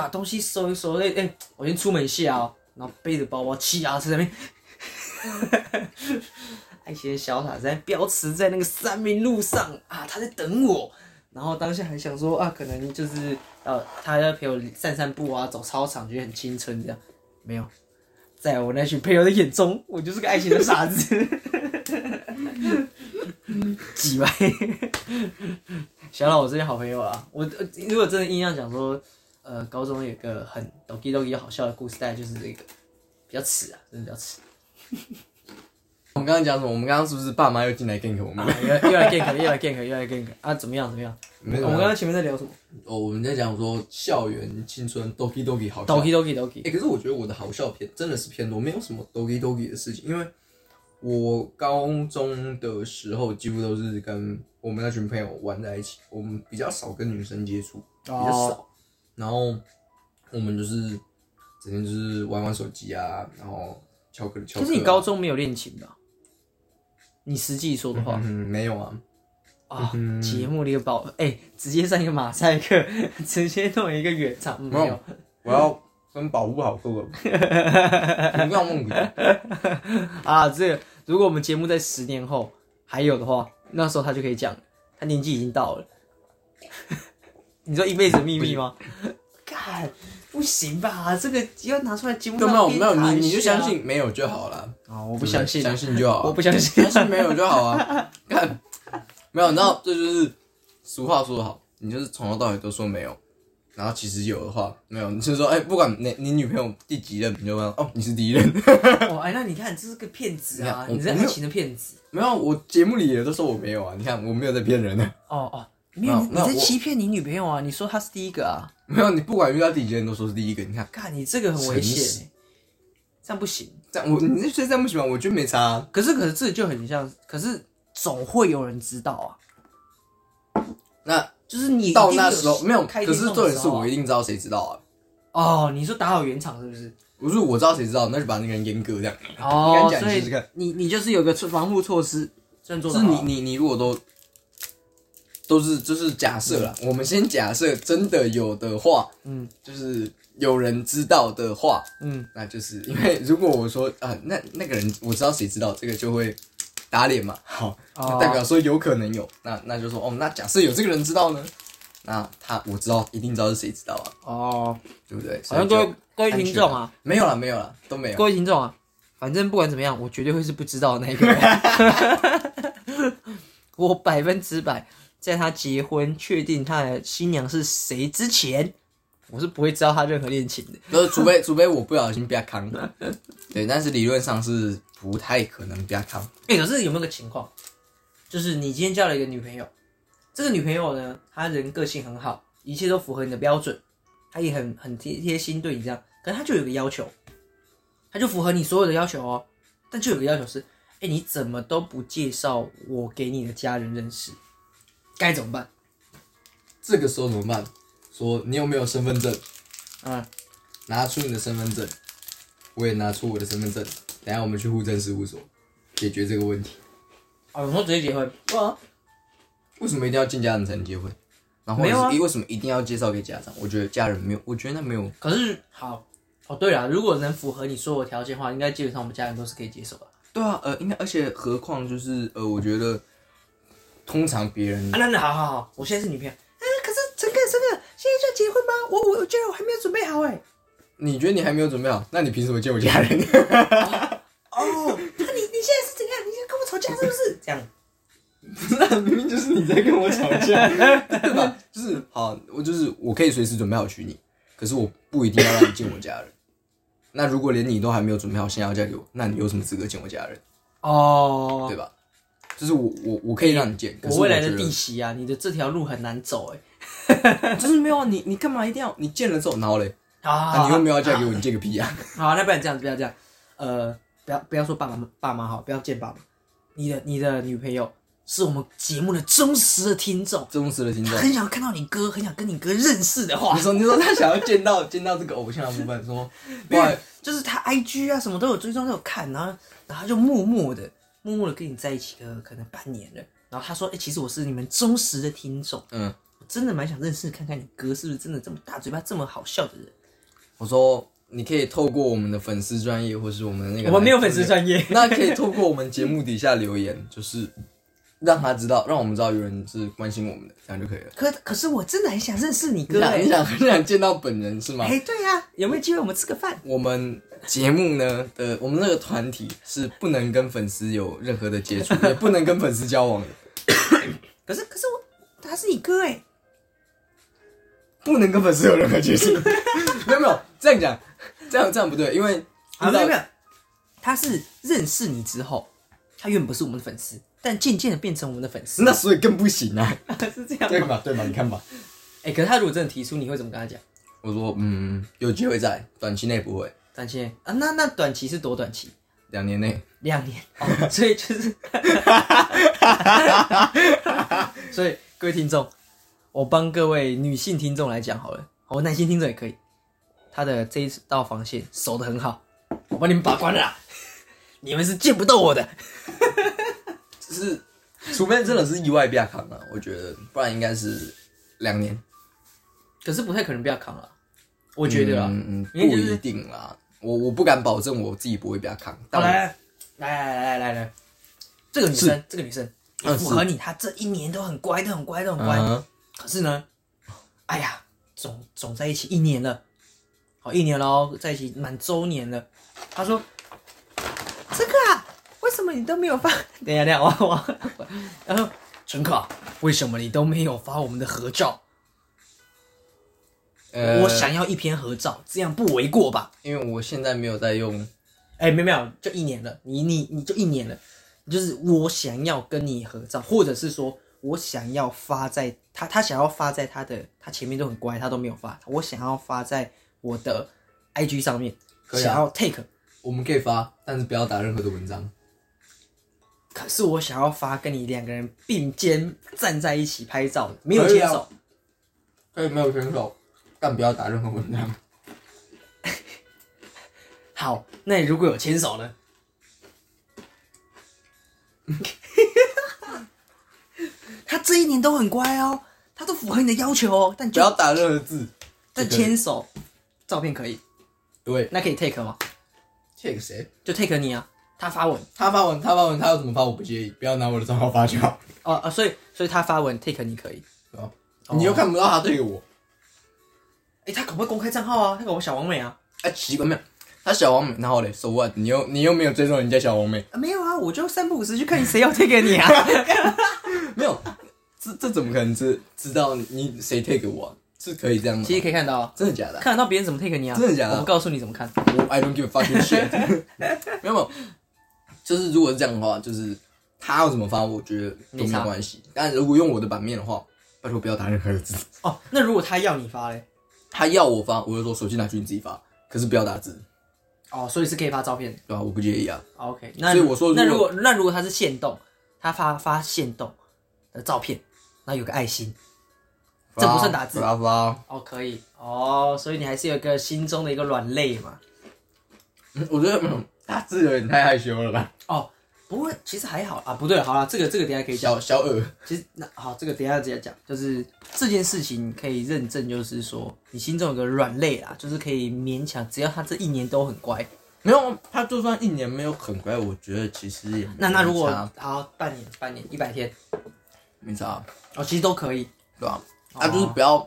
把东西收一收，哎、哎、我先出门一下哦，然后背着包包骑牙车在那边，(laughs) 爱情的小傻子在飙驰在那个三明路上啊，他在等我，然后当下还想说啊，可能就是呃，他要陪我散散步啊，走操场，觉得很青春这样，没有，在我那群朋友的眼中，我就是个爱情的傻子，(laughs) 几歪。想到我这些好朋友啊，我呃如果真的硬要讲说，呃，高中有个很 doki doki 好笑的故事，大概就是这个，比较迟啊，真的比较迟。(laughs) 我们刚刚讲什么？我们刚刚是不是爸妈又进来 gank 我们？啊，又来又来 gank，又来 gank，又来 gank 啊，怎么样怎么样？没有啊我们刚刚前面在聊什么哦，我们在讲说校园青春 doki doki 好笑。？doki doki doki，哎、可是我觉得我的好笑片真的是偏多，没有什么 doki doki 的事情，因为我高中的时候几乎都是跟我们那群朋友玩在一起，我们比较少跟女生接触，比较少。然后我们就是整天就是玩玩手机啊，然后翘课翘课啊。可是你高中没有练琴吧？你实际说的话嗯没有啊，啊，节目的一个宝，哎，直接上一个马赛克，(laughs) 直接弄一个原唱，嗯没有。我要跟保护好哥哥，不要梦里。(laughs) 啊，这个如果我们节目在十年后还有的话，那时候他就可以讲，他年纪已经到了。你说一辈子的秘密吗？干，不行吧？这个要拿出来节目没有没有，你你就相信没有就好了。啊！我不相信，相信就好啊，我不相信相。信没有就好啊。(laughs) 看，没有，然后这就是俗话说得好，你就是从头到尾都说没有，然后其实有的话没有，你就说哎、不管你你女朋友第几任，你就问哦你是第一任，(laughs) 哦，哎，那你看，这是个骗子啊！你是爱情的骗子。没有，我节目里也都说我没有啊，你看我没有在骗人呢，哦哦，没有，你你在欺骗你女朋友啊！你说她是第一个啊？没有，你不管遇到第几个人都说是第一个，你看看你这个很危险欸，这样不行。这样我你觉得这样不行吗？我觉得没差、啊，可是可是这就很像，可是总会有人知道啊。那就是你到那时候没有，开可是天重点是窗的时候啊我一定知道谁知道啊。哦，你说打好圆场是不是？我说我知道谁知道，那就把那个人阉割这样。哦你敢讲试试看你你就是有个防护措施，这样做就是你你你如果都都是就是假设啦，我们先假设真的有的话，嗯就是有人知道的话，嗯那就是因为如果我说啊，那那个人我知道谁知道，这个就会打脸嘛。好，代表说有可能有，那那就说哦，那假设有这个人知道呢，那他我知道一定知道是谁知道啊，哦，对不对？好像各位各位听众啊，没有了没有了都没有各。位听众啊，反正不管怎么样，我绝对会是不知道的那一个人。(laughs) (laughs) 我百分之百在他结婚确定他的新娘是谁之前，我是不会知道他任何恋情的。就是除非除非我不小心被他扛，对，但是理论上是不太可能被他坑。哎、可是有没有个情况，就是你今天交了一个女朋友，这个女朋友呢，她人个性很好，一切都符合你的标准，她也很很贴贴心对你这样，可是她就有个要求，她就符合你所有的要求哦，但就有个要求是，哎、你怎么都不介绍我给你的家人认识，该怎么办？这个时候怎么办？说你有没有身份证？嗯，拿出你的身份证，我也拿出我的身份证。等下我们去户政事务所解决这个问题。哦，我说直接结婚，哇，为什么一定要见家人才能结婚？然后为什么一定要介绍给家长？我觉得家人没有，我觉得那没有。可是好，哦对了，如果能符合你所有条件的话，应该基本上我们家人都是可以接受的。对啊，呃，应该，而且何况就是呃，我觉得通常别人啊，那那好好好，我现在是女朋友。啊，可是陈哥，陈哥，现在就要结婚吗？我我我觉得我还没有准备好哎。你觉得你还没有准备好，那你凭什么见我家人？哦，那你你现在是怎样？你在跟我吵架是不是？这样。(laughs) 那明明就是你在跟我吵架，对吧？就是好，我就是我可以随时准备好娶你，可是我不一定要让你见我家人。那如果连你都还没有准备好，先要嫁给我，那你有什么资格见我家人？哦对吧？就是我我我可以让你见，可是我未来的弟媳啊，你的这条路很难走哎。(laughs) 就是没有啊，你你干嘛一定要你见了之后，然后嘞，好好好那你又没有要嫁给我，你见个屁啊！(laughs) 好，那不然这样子，不要这样，呃，不要不要说爸妈爸妈好，不要见爸妈。你的你的女朋友是我们节目的忠实的听众，忠实的听众，很想看到你哥，很想跟你哥认识的话你，说你说他想要见到 (laughs) 见到这个偶像的部分，说对，就是他 IG 啊什么都有追踪都有看，然后然后就默默的默默的跟你在一起了可能半年了，然后他说，哎、其实我是你们忠实的听众，嗯，我真的蛮想认识看看你哥是不是真的这么大嘴巴这么好笑的人。我说你可以透过我们的粉丝专业，或是我们的那个，我们没有粉丝专业，那可以透过我们节目底下留言，就是让他知道，让我们知道有人是关心我们的，这样就可以了。可可是我真的很想认识你你哥、很想你想很想见到本人是吗？哎、对呀、有没有机会我们吃个饭？我们节目呢的，我们那个团体是不能跟粉丝有任何的接触，(laughs) 也不能跟粉丝交往的，(coughs) 可是可是我他是你哥哎、不能跟粉丝有任何接触。(laughs) 没有没有，这样讲，这样这样不对，因为没有没有，他是认识你之后，他原本不是我们的粉丝，但渐渐的变成我们的粉丝。那所以更不行啊，(laughs) 是这样吗？对吧？对吧？你看吧。哎、可是他如果真的提出，你会怎么跟他讲？我说，嗯，有机会在，短期内不会。短期内啊，那那短期是多短期？两年内，两年哦，所以就是，(laughs) 所以各位听众，我帮各位女性听众来讲好了，我男性听众也可以，他的这一道防线守得很好，我帮你们把关了啦，(laughs) 你们是见不到我的。就是除非真的是意外被他扛了，我觉得，不然应该是两年。可是不太可能被他扛了，我觉得啦。嗯嗯，不一定啦。我我不敢保证我自己不会被他扛。好来来来来来来来，这个女生，这个女生嗯符合你，她这一年都很乖，都很乖，都很乖。嗯可是呢，哎呀，总总在一起一年了，好一年了哦，在一起满周年了。她说：“这个啊，为什么你都没有发？(laughs) 等一下，等一下，我我，然后陈可，为什么你都没有发我们的合照？呃我想要一篇合照，这样不为过吧？因为我现在没有在用，哎，没有没有，就一年了，你你你就一年了，就是我想要跟你合照，或者是说我想要发在他他想要发在他的他前面都很乖，他都没有发，我想要发在我的 IG 上面，可以啊想要 take，我们可以发，但是不要打任何的文章。可是我想要发跟你两个人并肩站在一起拍照的，没有牵手，可以没有牵手，但不要打任何文章。(laughs) 好，那你如果有牵手呢？(laughs) 他这一年都很乖哦，他都符合你的要求哦，但就不要打任何字。但这个牵手照片可以，对那可以 take 吗？，take 谁？就 take 你啊，他发文他发文，他发文，他要怎么发我不介意，不要拿我的账号发就好。哦啊，所以所以他发文 take 你可以，对吧你又看不到他对我，哎、他可不会公开账号啊？他搞我小王美啊？哎，奇怪没有？他小王美，然后嘞，so what？你又你又没有追踪人家小王美，啊没有啊，我就三不五时去看你谁要 take 你啊？(laughs) 没有，这这怎么可能知知道你谁 take 我啊？是可以这样吗？其实可以看到啊，真的假的啊？看得到别人怎么 take 你啊？真的假的我不告诉你怎么看。我 I don't give a fucking shit 没有 (laughs) 没有，就是如果是这样的话，就是他要怎么发，我觉得都没关系。但如果用我的版面的话，拜托不要打任何的字。(laughs) 哦，那如果他要你发嘞？他要我发，我就说手机拿去你自己发，可是不要打字，哦，所以是可以发照片的。对吧、我不介意啊。哦 OK，那所以我说如果那如果那如果他是限动，他发发限动的照片，那有个爱心，这不算打字发发。哦，可以哦，所以你还是有一个心中的一个软肋嘛。嗯我觉得嗯打字有点太害羞了吧？哦，不会，其实还好啊。不对，好了，这个这个等一下可以讲。小小耳，其实那好，这个等一下直接讲，就是这件事情可以认证，就是说你心中有个软肋啦，就是可以勉强，只要他这一年都很乖。没有他就算一年没有很乖，我觉得其实也那那如果好半年、半年、一百天，没差，哦，其实都可以。对吧、啊？就是不要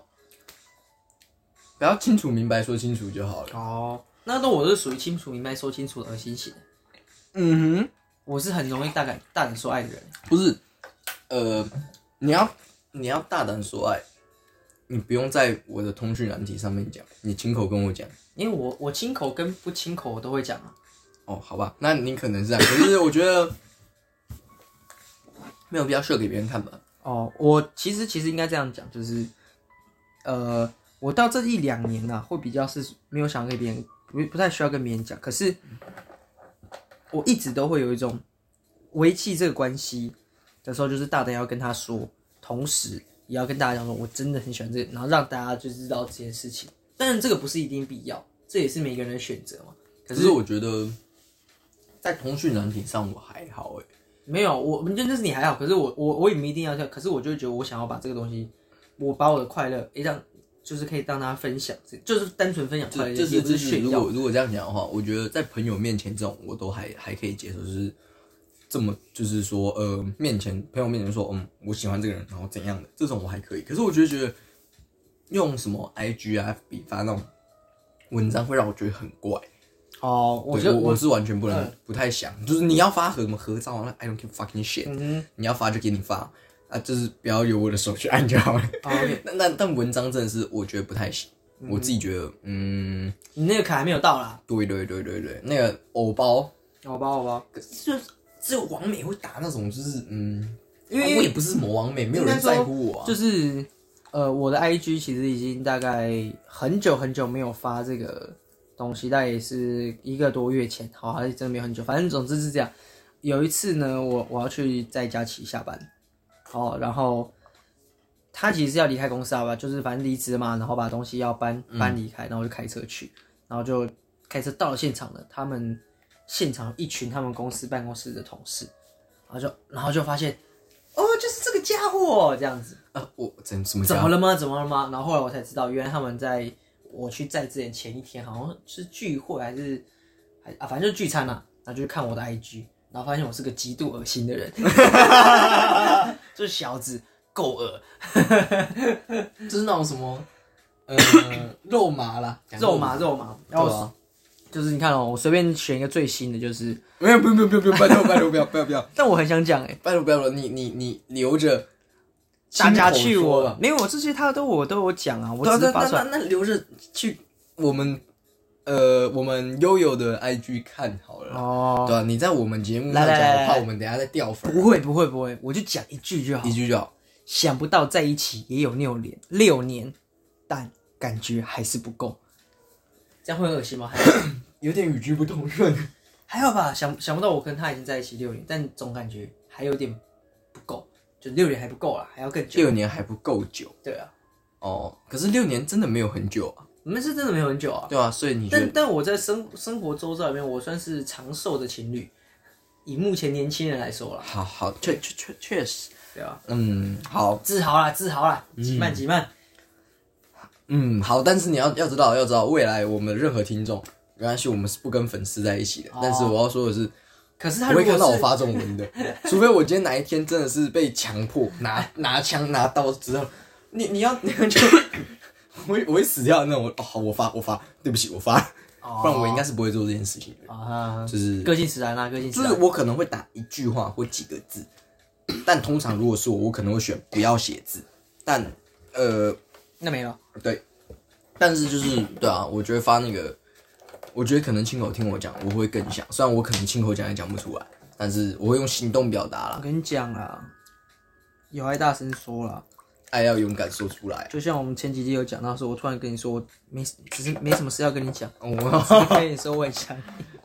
不要清楚明白说清楚就好了。哦，那那我是属于清楚明白、说清楚的恶心型的，嗯哼。我是很容易大胆大胆说爱的人。不是，呃，你要你要大胆说爱，你不用在我的通讯软体上面讲，你亲口跟我讲。因为我我亲口跟不亲口我都会讲啊。哦，好吧，那你可能是这样，可是我觉得没有必要秀给别人看吧。哦，我其实其实应该这样讲，就是，呃，我到这一两年呐、会比较是没有想给别人，不不太需要跟别人讲，可是我一直都会有一种维系这个关系的时候，就是大胆要跟他说，同时也要跟大家讲说，我真的很喜欢这个，然后让大家就知道这件事情。当然，这个不是一定必要，这也是每个人的选择嘛。可是是我觉得在通讯软体上我还好哎，没有，我我觉得那是你还好，可是我我我也没一定要这样，可是我就觉得我想要把这个东西，我把我的快乐，诶让就是可以让大家分享，这就是单纯分享快乐，就是。如果如果这样讲的话，我觉得在朋友面前这种我都还还可以接受，就是这么就是说呃面前朋友面前说嗯我喜欢这个人，然后怎样的这种我还可以。可是我就觉得用什么 IG 啊 FB 发那种文章会让我觉得很怪。哦，我觉得我我是完全不能、嗯不太想，就是你要发什么合照，那 I don't give fucking shit，、嗯你要发就给你发啊，就是不要由我的手去按就好了。哼哦，OK，(laughs) 但但但文章真的是我觉得不太行，嗯。我自己觉得，嗯，你那个卡还没有到啦，对对对对对，那个偶包，偶包偶包，可是就是只有王美会打那种，就是嗯，因为啊我也不是什么王美，没有人在乎我啊。就是呃，我的 IG 其实已经大概很久很久没有发这个东西，大概也是一个多月前，好，还是真的没有很久，反正总之是这样。有一次呢，我我要去在家骑下班，哦，然后他其实是要离开公司啊吧，就是反正离职嘛，然后把东西要搬搬离开，然后就开车去，然后就开车到了现场了，他们现场一群他们公司办公室的同事，然后就然后就发现，哦，就是这个家伙这样子。啊，我怎什么怎么了吗？怎么了吗？然后后来我才知道，原来他们在我去在之前前一天，好像是聚会还是还啊，反正就是聚餐啦、然后就去看我的 IG，然后发现我是个极度恶心的人，(laughs) 就是小子够恶，(laughs) 就是那种什么，呃，(coughs) 肉麻啦，肉麻。肉麻。然后对啊，就是你看哦，我随便选一个最新的，就是，没有，不用，不用，不用，不用，拜托，拜托，不要，不要，不要，(laughs) 但我很想讲哎、拜托，不要了，你你你留着，大家去亲口说吧我没有，我这些他都我都有讲啊，我对啊，那只是发出来。那那那留着去我们呃我们悠悠的 IG 看好了，哦，对啊，你在我们节目来上讲，我怕我们等下再掉粉，不会不会不会，我就讲一句就好一。句就好。想不到在一起也有六年，六年，但感觉还是不够。这样会很恶心吗？还 (coughs) 有点语句不通顺。还好吧，想想不到我跟他已经在一起六年，但总感觉还有点不够，就六年还不够啦，还要更久。六年还不够久对啊，哦，可是六年真的没有很久啊，我们是真的没有很久啊。对啊，所以你但但我在生生活周遭里面，我算是长寿的情侣。以目前年轻人来说啦，好好确确确确实，对啊，嗯，好，自豪啦，自豪啦，几慢几慢。嗯，好，但是你要要知道，要知道未来我们任何听众，没关系，我们是不跟粉丝在一起的。哦但是我要说的是，可是他不会看到我发这种文的，(laughs) 除非我今天哪一天真的是被强迫拿拿枪拿刀之后，你你要你要就 (laughs) 我会我会死掉那种。哦，好，我发我发，对不起，我发，哦 (laughs) 不然我应该是不会做这件事情的。啊，就是个性使然啦，个性使然。就是我可能会打一句话或几个字，但通常如果是我，我可能会选不要写字。但呃，那没了。对，但是就是对啊，我觉得发那个，我觉得可能亲口听我讲，我会更想。虽然我可能亲口讲也讲不出来，但是我会用行动表达啦，我跟你讲啦，有爱大声说啦，爱要勇敢说出来。就像我们前几集有讲到说，我突然跟你说，我没只是没什么事要跟你讲，哦，(laughs) 只是跟你说我也想，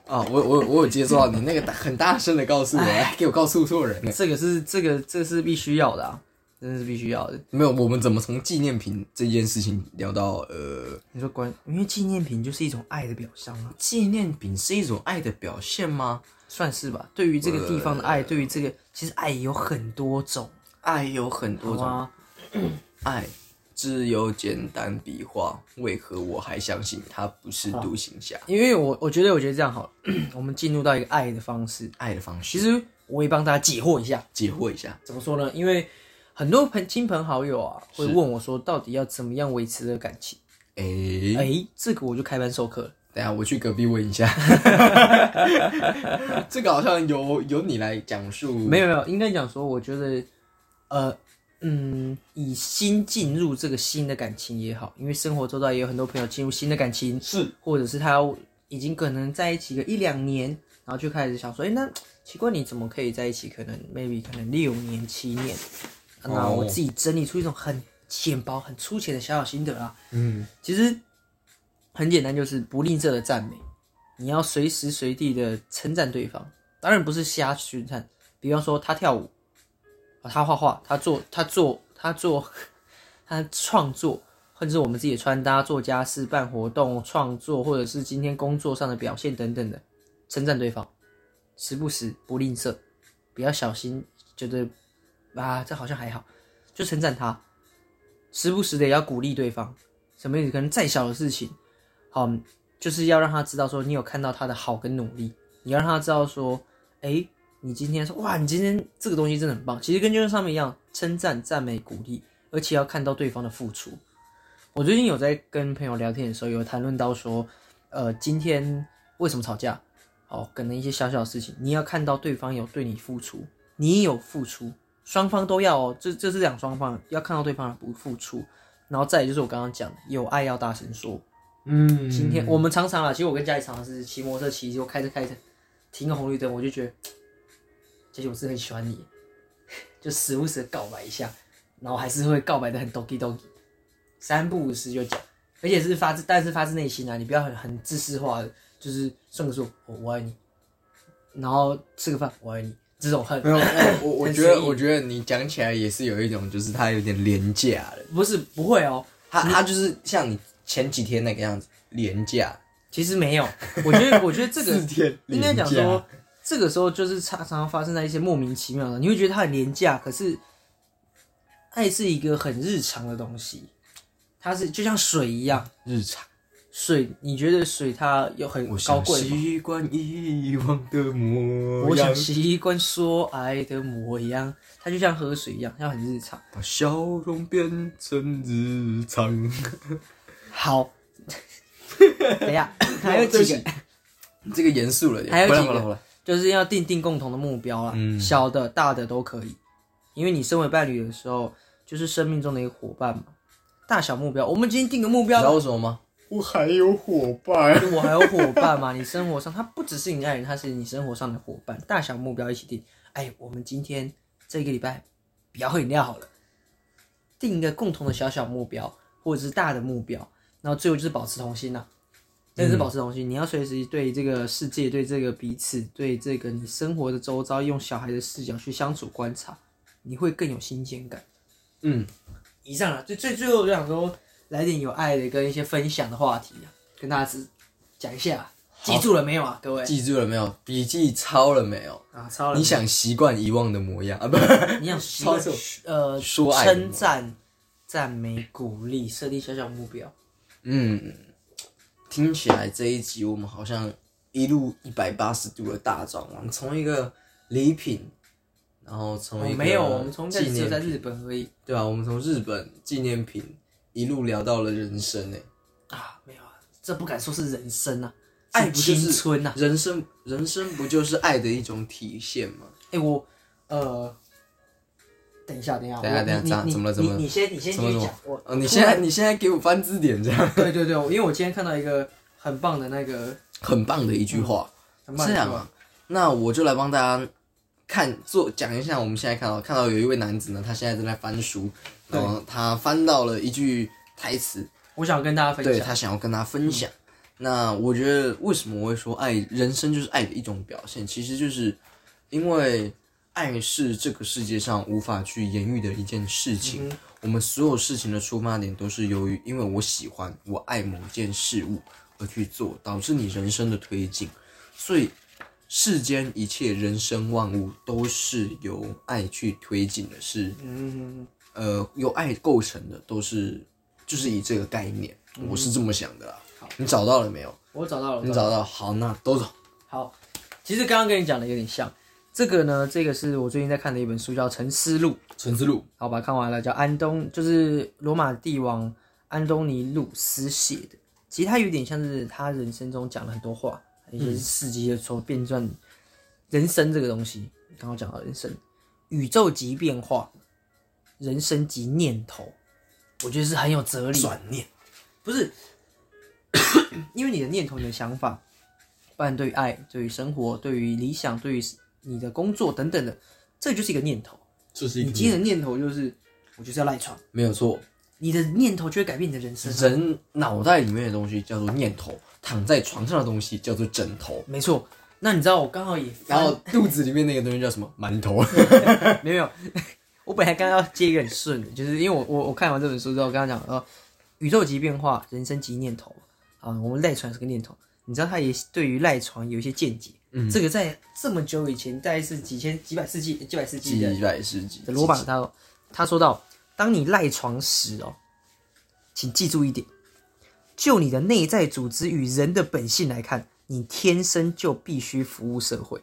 啊，(laughs) 我我我有接受到你那个很大声的告诉我，哎，给我告诉错人了。这个是这个这是必须要的啊，真的是必须要的。没有，我们怎么从纪念品这件事情聊到呃，你说关，因为纪念品就是一种爱的表象啊，纪念品是一种爱的表现吗？算是吧。对于这个地方的爱，对于这个其实爱有很多种，爱有很多种？爱只有简单笔画，为何我还相信他不是独行侠？因为我我觉得我觉得这样好了，我们进入到一个爱的方式。爱的方式，其实我也帮大家解惑一下，解惑一下。怎么说呢？因为很多朋亲朋好友啊，会问我说，到底要怎么样维持这个感情？哎、哎、这个我就开班授课了。等下我去隔壁问一下，(laughs) 这个好像由由你来讲述。没有没有，应该讲说，我觉得，呃，嗯，以新进入这个新的感情也好，因为生活周遭也有很多朋友进入新的感情，是或者是他已经可能在一起个一两年，然后就开始想说，哎、那奇怪，你怎么可以在一起？可能 maybe 可能六年七年，啊那我自己整理出一种很浅薄、很粗浅的小小心得啊。嗯，其实很简单，就是不吝啬的赞美，你要随时随地的称赞对方，当然不是瞎称赞。比方说他跳舞，啊，他画画，他做，他做，他做，(laughs) 他创作，或者是我们自己的穿搭、做家事、办活动、创作，或者是今天工作上的表现等等的，称赞对方，时不时不吝啬，不要小心觉得啊这好像还好，就称赞他，时不时的也要鼓励对方。什么意思？可能再小的事情，好，就是要让他知道说你有看到他的好跟努力，你要让他知道说，哎、你今天说哇，你今天这个东西真的很棒。其实跟就像上面一样，称赞、赞美、鼓励，而且要看到对方的付出。我最近有在跟朋友聊天的时候，有谈论到说，呃，今天为什么吵架？哦，可能一些小小的事情，你要看到对方有对你付出，你有付出，双方都要哦。这这是两双方要看到对方的不付出，然后再就是我刚刚讲的，有爱要大声说。嗯，今天我们常常啊，其实我跟家里常常是骑摩托车骑，就开着开着，停个红绿灯，我就觉得，姐姐我是很喜欢你，(laughs) 就时不时的告白一下，然后还是会告白的很 doki doki，三不五时就讲，而且是发自，但是发自内心啊，你不要很很自私化的，就是送个说我我爱你，然后吃个饭我爱你，这种很没有，我 (laughs) 我觉得我觉得你讲起来也是有一种，就是他有点廉价的，不是不会哦，他他就是像你前几天那个样子廉价，其实没有，我觉得我觉得这个天应该讲说，这个时候就是常常常发生在一些莫名其妙的，你会觉得它很廉价，可是爱是一个很日常的东西，它是就像水一样，日常。水你觉得水它有很高我想贵？习惯遗忘的模我样想，习惯说爱的模样，它就像喝水一样，它很日常。把笑容变成日常。好，(laughs) 等一下 (laughs) 还有几个，这个严肃了点，还有几个就是要定定共同的目标啦，嗯小的、大的都可以，因为你身为伴侣的时候，就是生命中的一个伙伴嘛。大小目标，我们今天定个目你知道，为什么吗？我还有伙伴。我还有伙伴嘛？你生活上他不只是你爱人，他是你生活上的伙伴。大小目标一起定。哎，我们今天这个礼拜不要喝饮料好了，定一个共同的小小目标，或者是大的目标，然后最后就是保持童心呐、真的是保持童心，你要随时对这个世界、对这个彼此、对这个你生活的周遭，用小孩的视角去相处观察，你会更有新鲜感。嗯，以上啊，最最最后我就想说，来点有爱的跟一些分享的话题啊，跟大家只讲一下，记住了没有啊，各位？记住了没有？笔记抄了没有？啊，抄了你想习惯遗忘的模样啊？不，你想习惯呃说爱称赞、赞美、鼓励，设定小小目标。嗯，听起来这一集我们好像一路一百八十度的大转弯，从一个礼品，然后从一个哦没有，我们从开纪始只有在，日本而已对啊，我们从日本纪念品一路聊到了人生诶，啊，没有啊，这不敢说是人生啊，爱不就是青春呐、啊。人生人生不就是爱的一种体现吗？哎、我呃，等一下，等一下，我等一下等一下你你怎么了怎么了？你你先你先怎么怎么继续讲，我哦，你现在你现在给我翻字典，这样。(laughs) 对对对，(laughs) 因为我今天看到一个很棒的那个很棒的一句话。这样啊，那我就来帮大家看做讲一下，我们现在看到看到有一位男子呢，他现在正在翻书，然后他翻到了一句台词，我想跟大家分享。对享。他想要跟他分享。那我觉得为什么我会说爱人生就是爱的一种表现，其实就是因为爱是这个世界上无法去言喻的一件事情。我们所有事情的出发点都是由于因为我喜欢我爱某件事物而去做，导致你人生的推进。所以世间一切人生万物都是由爱去推进的，是嗯，呃由爱构成的，都是就是以这个概念，我是这么想的你找到了没有？我找到了你找到，好，那都走。好，其实刚刚跟你讲的有点像。这个呢，这个是我最近在看的一本书，叫《沉思录》，沉思录，好把它看完了，叫安东，就是罗马帝王安东尼鲁斯写的。其实他有点像是他人生中讲了很多话，一些事迹的所变转。人生这个东西，刚刚讲到人生，宇宙级变化，人生级念头，我觉得是很有哲理。转念，不是，(coughs) 因为你的念头、你的想法，不然对于爱、对于生活、对于理想、对于你的工作等等的，这就是一个念头。这是你今天的念头就是，我就是要赖床，没有错。你的念头就会改变你的人生。人脑袋里面的东西叫做念头，躺在床上的东西叫做枕头，没错。那你知道我刚好也然后肚子里面那个东西叫什么？(laughs) 馒头。没 (laughs) 有没有，我本来刚刚要接一个很顺的，就是因为我我我看完这本书之后，我刚刚讲呃，宇宙级变化，人生级念头啊，我们赖床是个念头。你知道他也对于赖床有一些见解，嗯，这个在这么久以前，大概是几千几百世纪几百世纪的几百世纪的罗马他他说到，当你赖床时哦，请记住一点，就你的内在组织与人的本性来看，你天生就必须服务社会；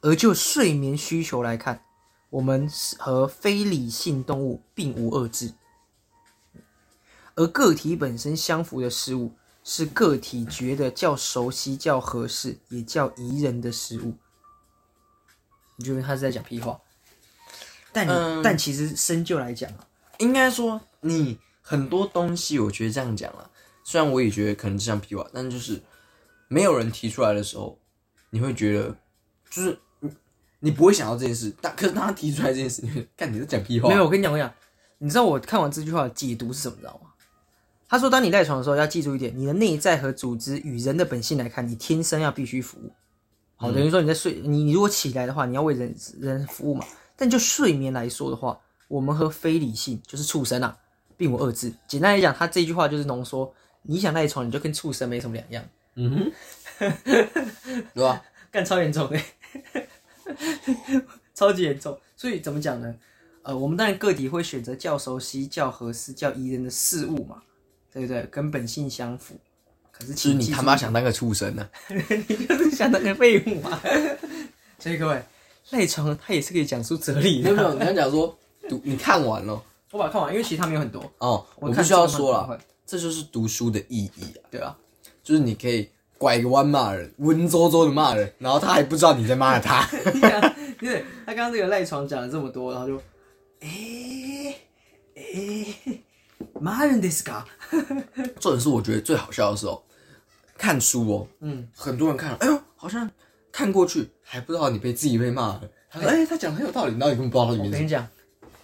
而就睡眠需求来看，我们是和非理性动物并无二致。而个体本身相符的事物，是个体觉得较熟悉、较合适，也较宜人的食物。你觉得他是在讲屁话？但你、嗯但其实深究来讲啊，应该说你很多东西，我觉得这样讲啊，虽然我也觉得可能像屁话，但就是没有人提出来的时候，你会觉得就是你你不会想到这件事，但可是当他提出来这件事，干你在讲屁话，没有，我跟你讲，我跟你讲，你知道我看完这句话的解读是什么，你知道吗？他说，当你赖床的时候，要记住一点，你的内在和组织与人的本性来看，你天生要必须服务。好，等于说你在睡，你你如果起来的话，你要为人人服务嘛。但就睡眠来说的话，我们和非理性就是畜生啊，并无二致。简单来讲，他这句话就是浓缩：你想赖床，你就跟畜生没什么两样。嗯哼，(laughs) 对吧？干超严重的，(laughs) 超级严重。所以怎么讲呢？呃，我们当然个体会选择较熟悉、较合适、较宜人的事物嘛，对不对？跟本性相符。可是，其实你他妈想当个畜生呢？(laughs) 你就是想当个废物嘛？(laughs) 所以各位，赖床他也是可以讲出哲理的。没有没有，(laughs) 你要讲说读，你看完了，我把它看完，因为其实它没有很多哦。我必须要说了，这就是读书的意义啊。对啊，就是你可以拐个弯骂人，文绉绉的骂人，然后他还不知道你在骂他。对，他刚刚这个赖床讲了这么多，然后就。哎哎，骂人的是噶？(laughs) 重点是我觉得最好笑的时候，看书哦，嗯，很多人看了，哎呦，好像看过去还不知道你被自己被骂了。他说，哎，他讲很有道理，然后你根本不知道他里面。我跟你讲，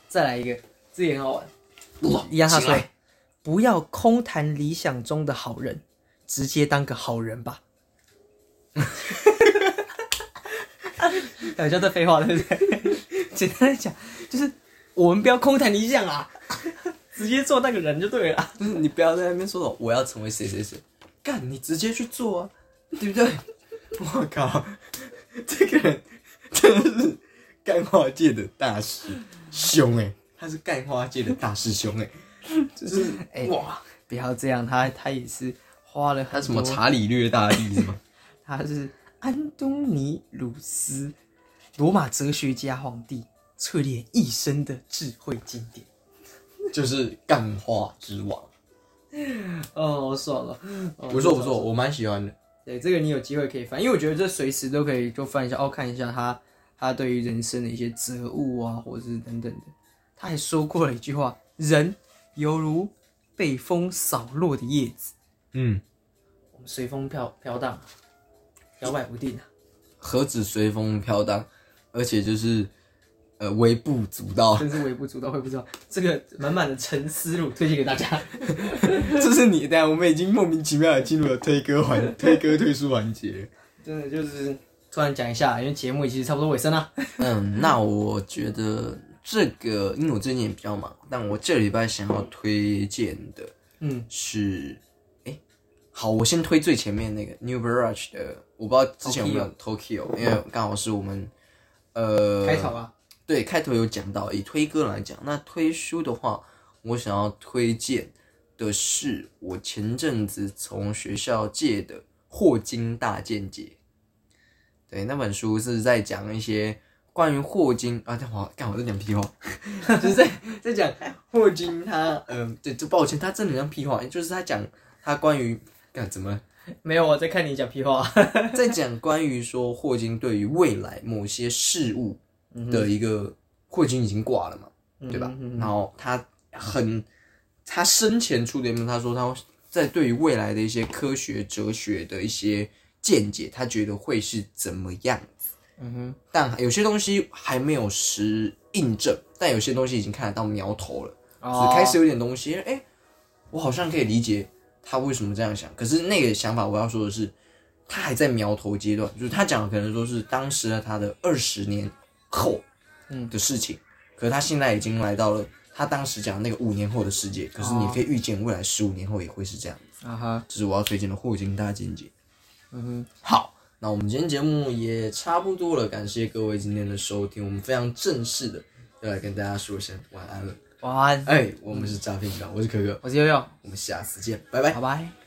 再来一个，这也很好玩。一样他说，不要空谈理想中的好人，直接当个好人吧。哈哈哈哈哈！叫这废话对不对？简单来讲，就是。我们不要空谈理想啊，直接做那个人就对了。(laughs) 你不要在那边说我要成为谁谁谁，干你直接去做啊，对不对？我靠，这个人真的是干花界的大师兄哎，他是干花界的大师兄哎，就是哎哇，不要这样，他他也是花了他什么查理略大帝是吗？(laughs) 他是安东尼鲁斯，罗马哲学家皇帝。淬炼一生的智慧经典，(laughs) 就是干话之王。哦，爽了，不错不错，我蛮喜欢的。对，这个你有机会可以翻，因为我觉得这随时都可以就翻一下，哦，看一下他他对于人生的一些哲悟啊，或者是等等的。他还说过了一句话：人犹如被风扫落的叶子，嗯，我们随风飘飘荡，摇摆不定啊。何止随风飘荡，而且就是。呃，微不足道，真是微不足道，微不足道这个满满的沉思路推荐给大家。(laughs) 这是你的，我们已经莫名其妙的进入了推歌环、推歌推书环节。(laughs) 真的就是突然讲一下，因为节目已经差不多尾声了。嗯，那我觉得这个，因为我最近也比较忙，但我这礼拜想要推荐的，嗯，是，哎，好，我先推最前面那个 New Barrage 的，我不知道之前有没有 Tokyo，因为刚好是我们，呃，开头啊。对，开头有讲到，以推歌来讲，那推书的话，我想要推荐的是我前阵子从学校借的《霍金大见解》。对，那本书是在讲一些关于霍金啊，干我干我在讲屁话？(laughs) 就是在在讲霍金他，嗯，对，就抱歉，他真的像屁话，就是他讲他关于干怎么？没有，我在看你讲屁话，在讲关于说霍金对于未来某些事物。的一个霍金已经挂了嘛，对吧？然后他很，他生前出的他说他在对于未来的一些科学哲学的一些见解，他觉得会是怎么样子？嗯哼，但有些东西还没有实印证，但有些东西已经看得到苗头了，只开始有点东西。哎，我好像可以理解他为什么这样想。可是那个想法，我要说的是，他还在苗头阶段，就是他讲的可能说是当时的他的二十年。后，嗯。的事情，可是他现在已经来到了他当时讲那个五年后的世界，可是你可以预见未来十五年后也会是这样子啊哈，这是我要推荐的霍金大见解。嗯哼，好，那我们今天节目也差不多了，感谢各位今天的收听，我们非常正式的要来跟大家说声晚安了，晚安。哎，我们是诈骗小，我是可可，我是悠悠，我们下次见，拜拜，拜拜。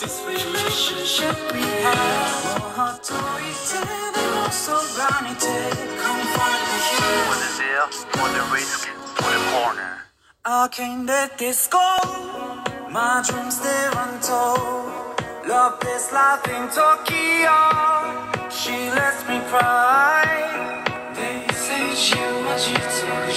This relationship we have, so hard to retain and. Come find me here. For the deal, for the risk, for the corner. I can't let this go. My dreams they're untold. Love this life in Tokyo. She lets me cry. They say she wants you to.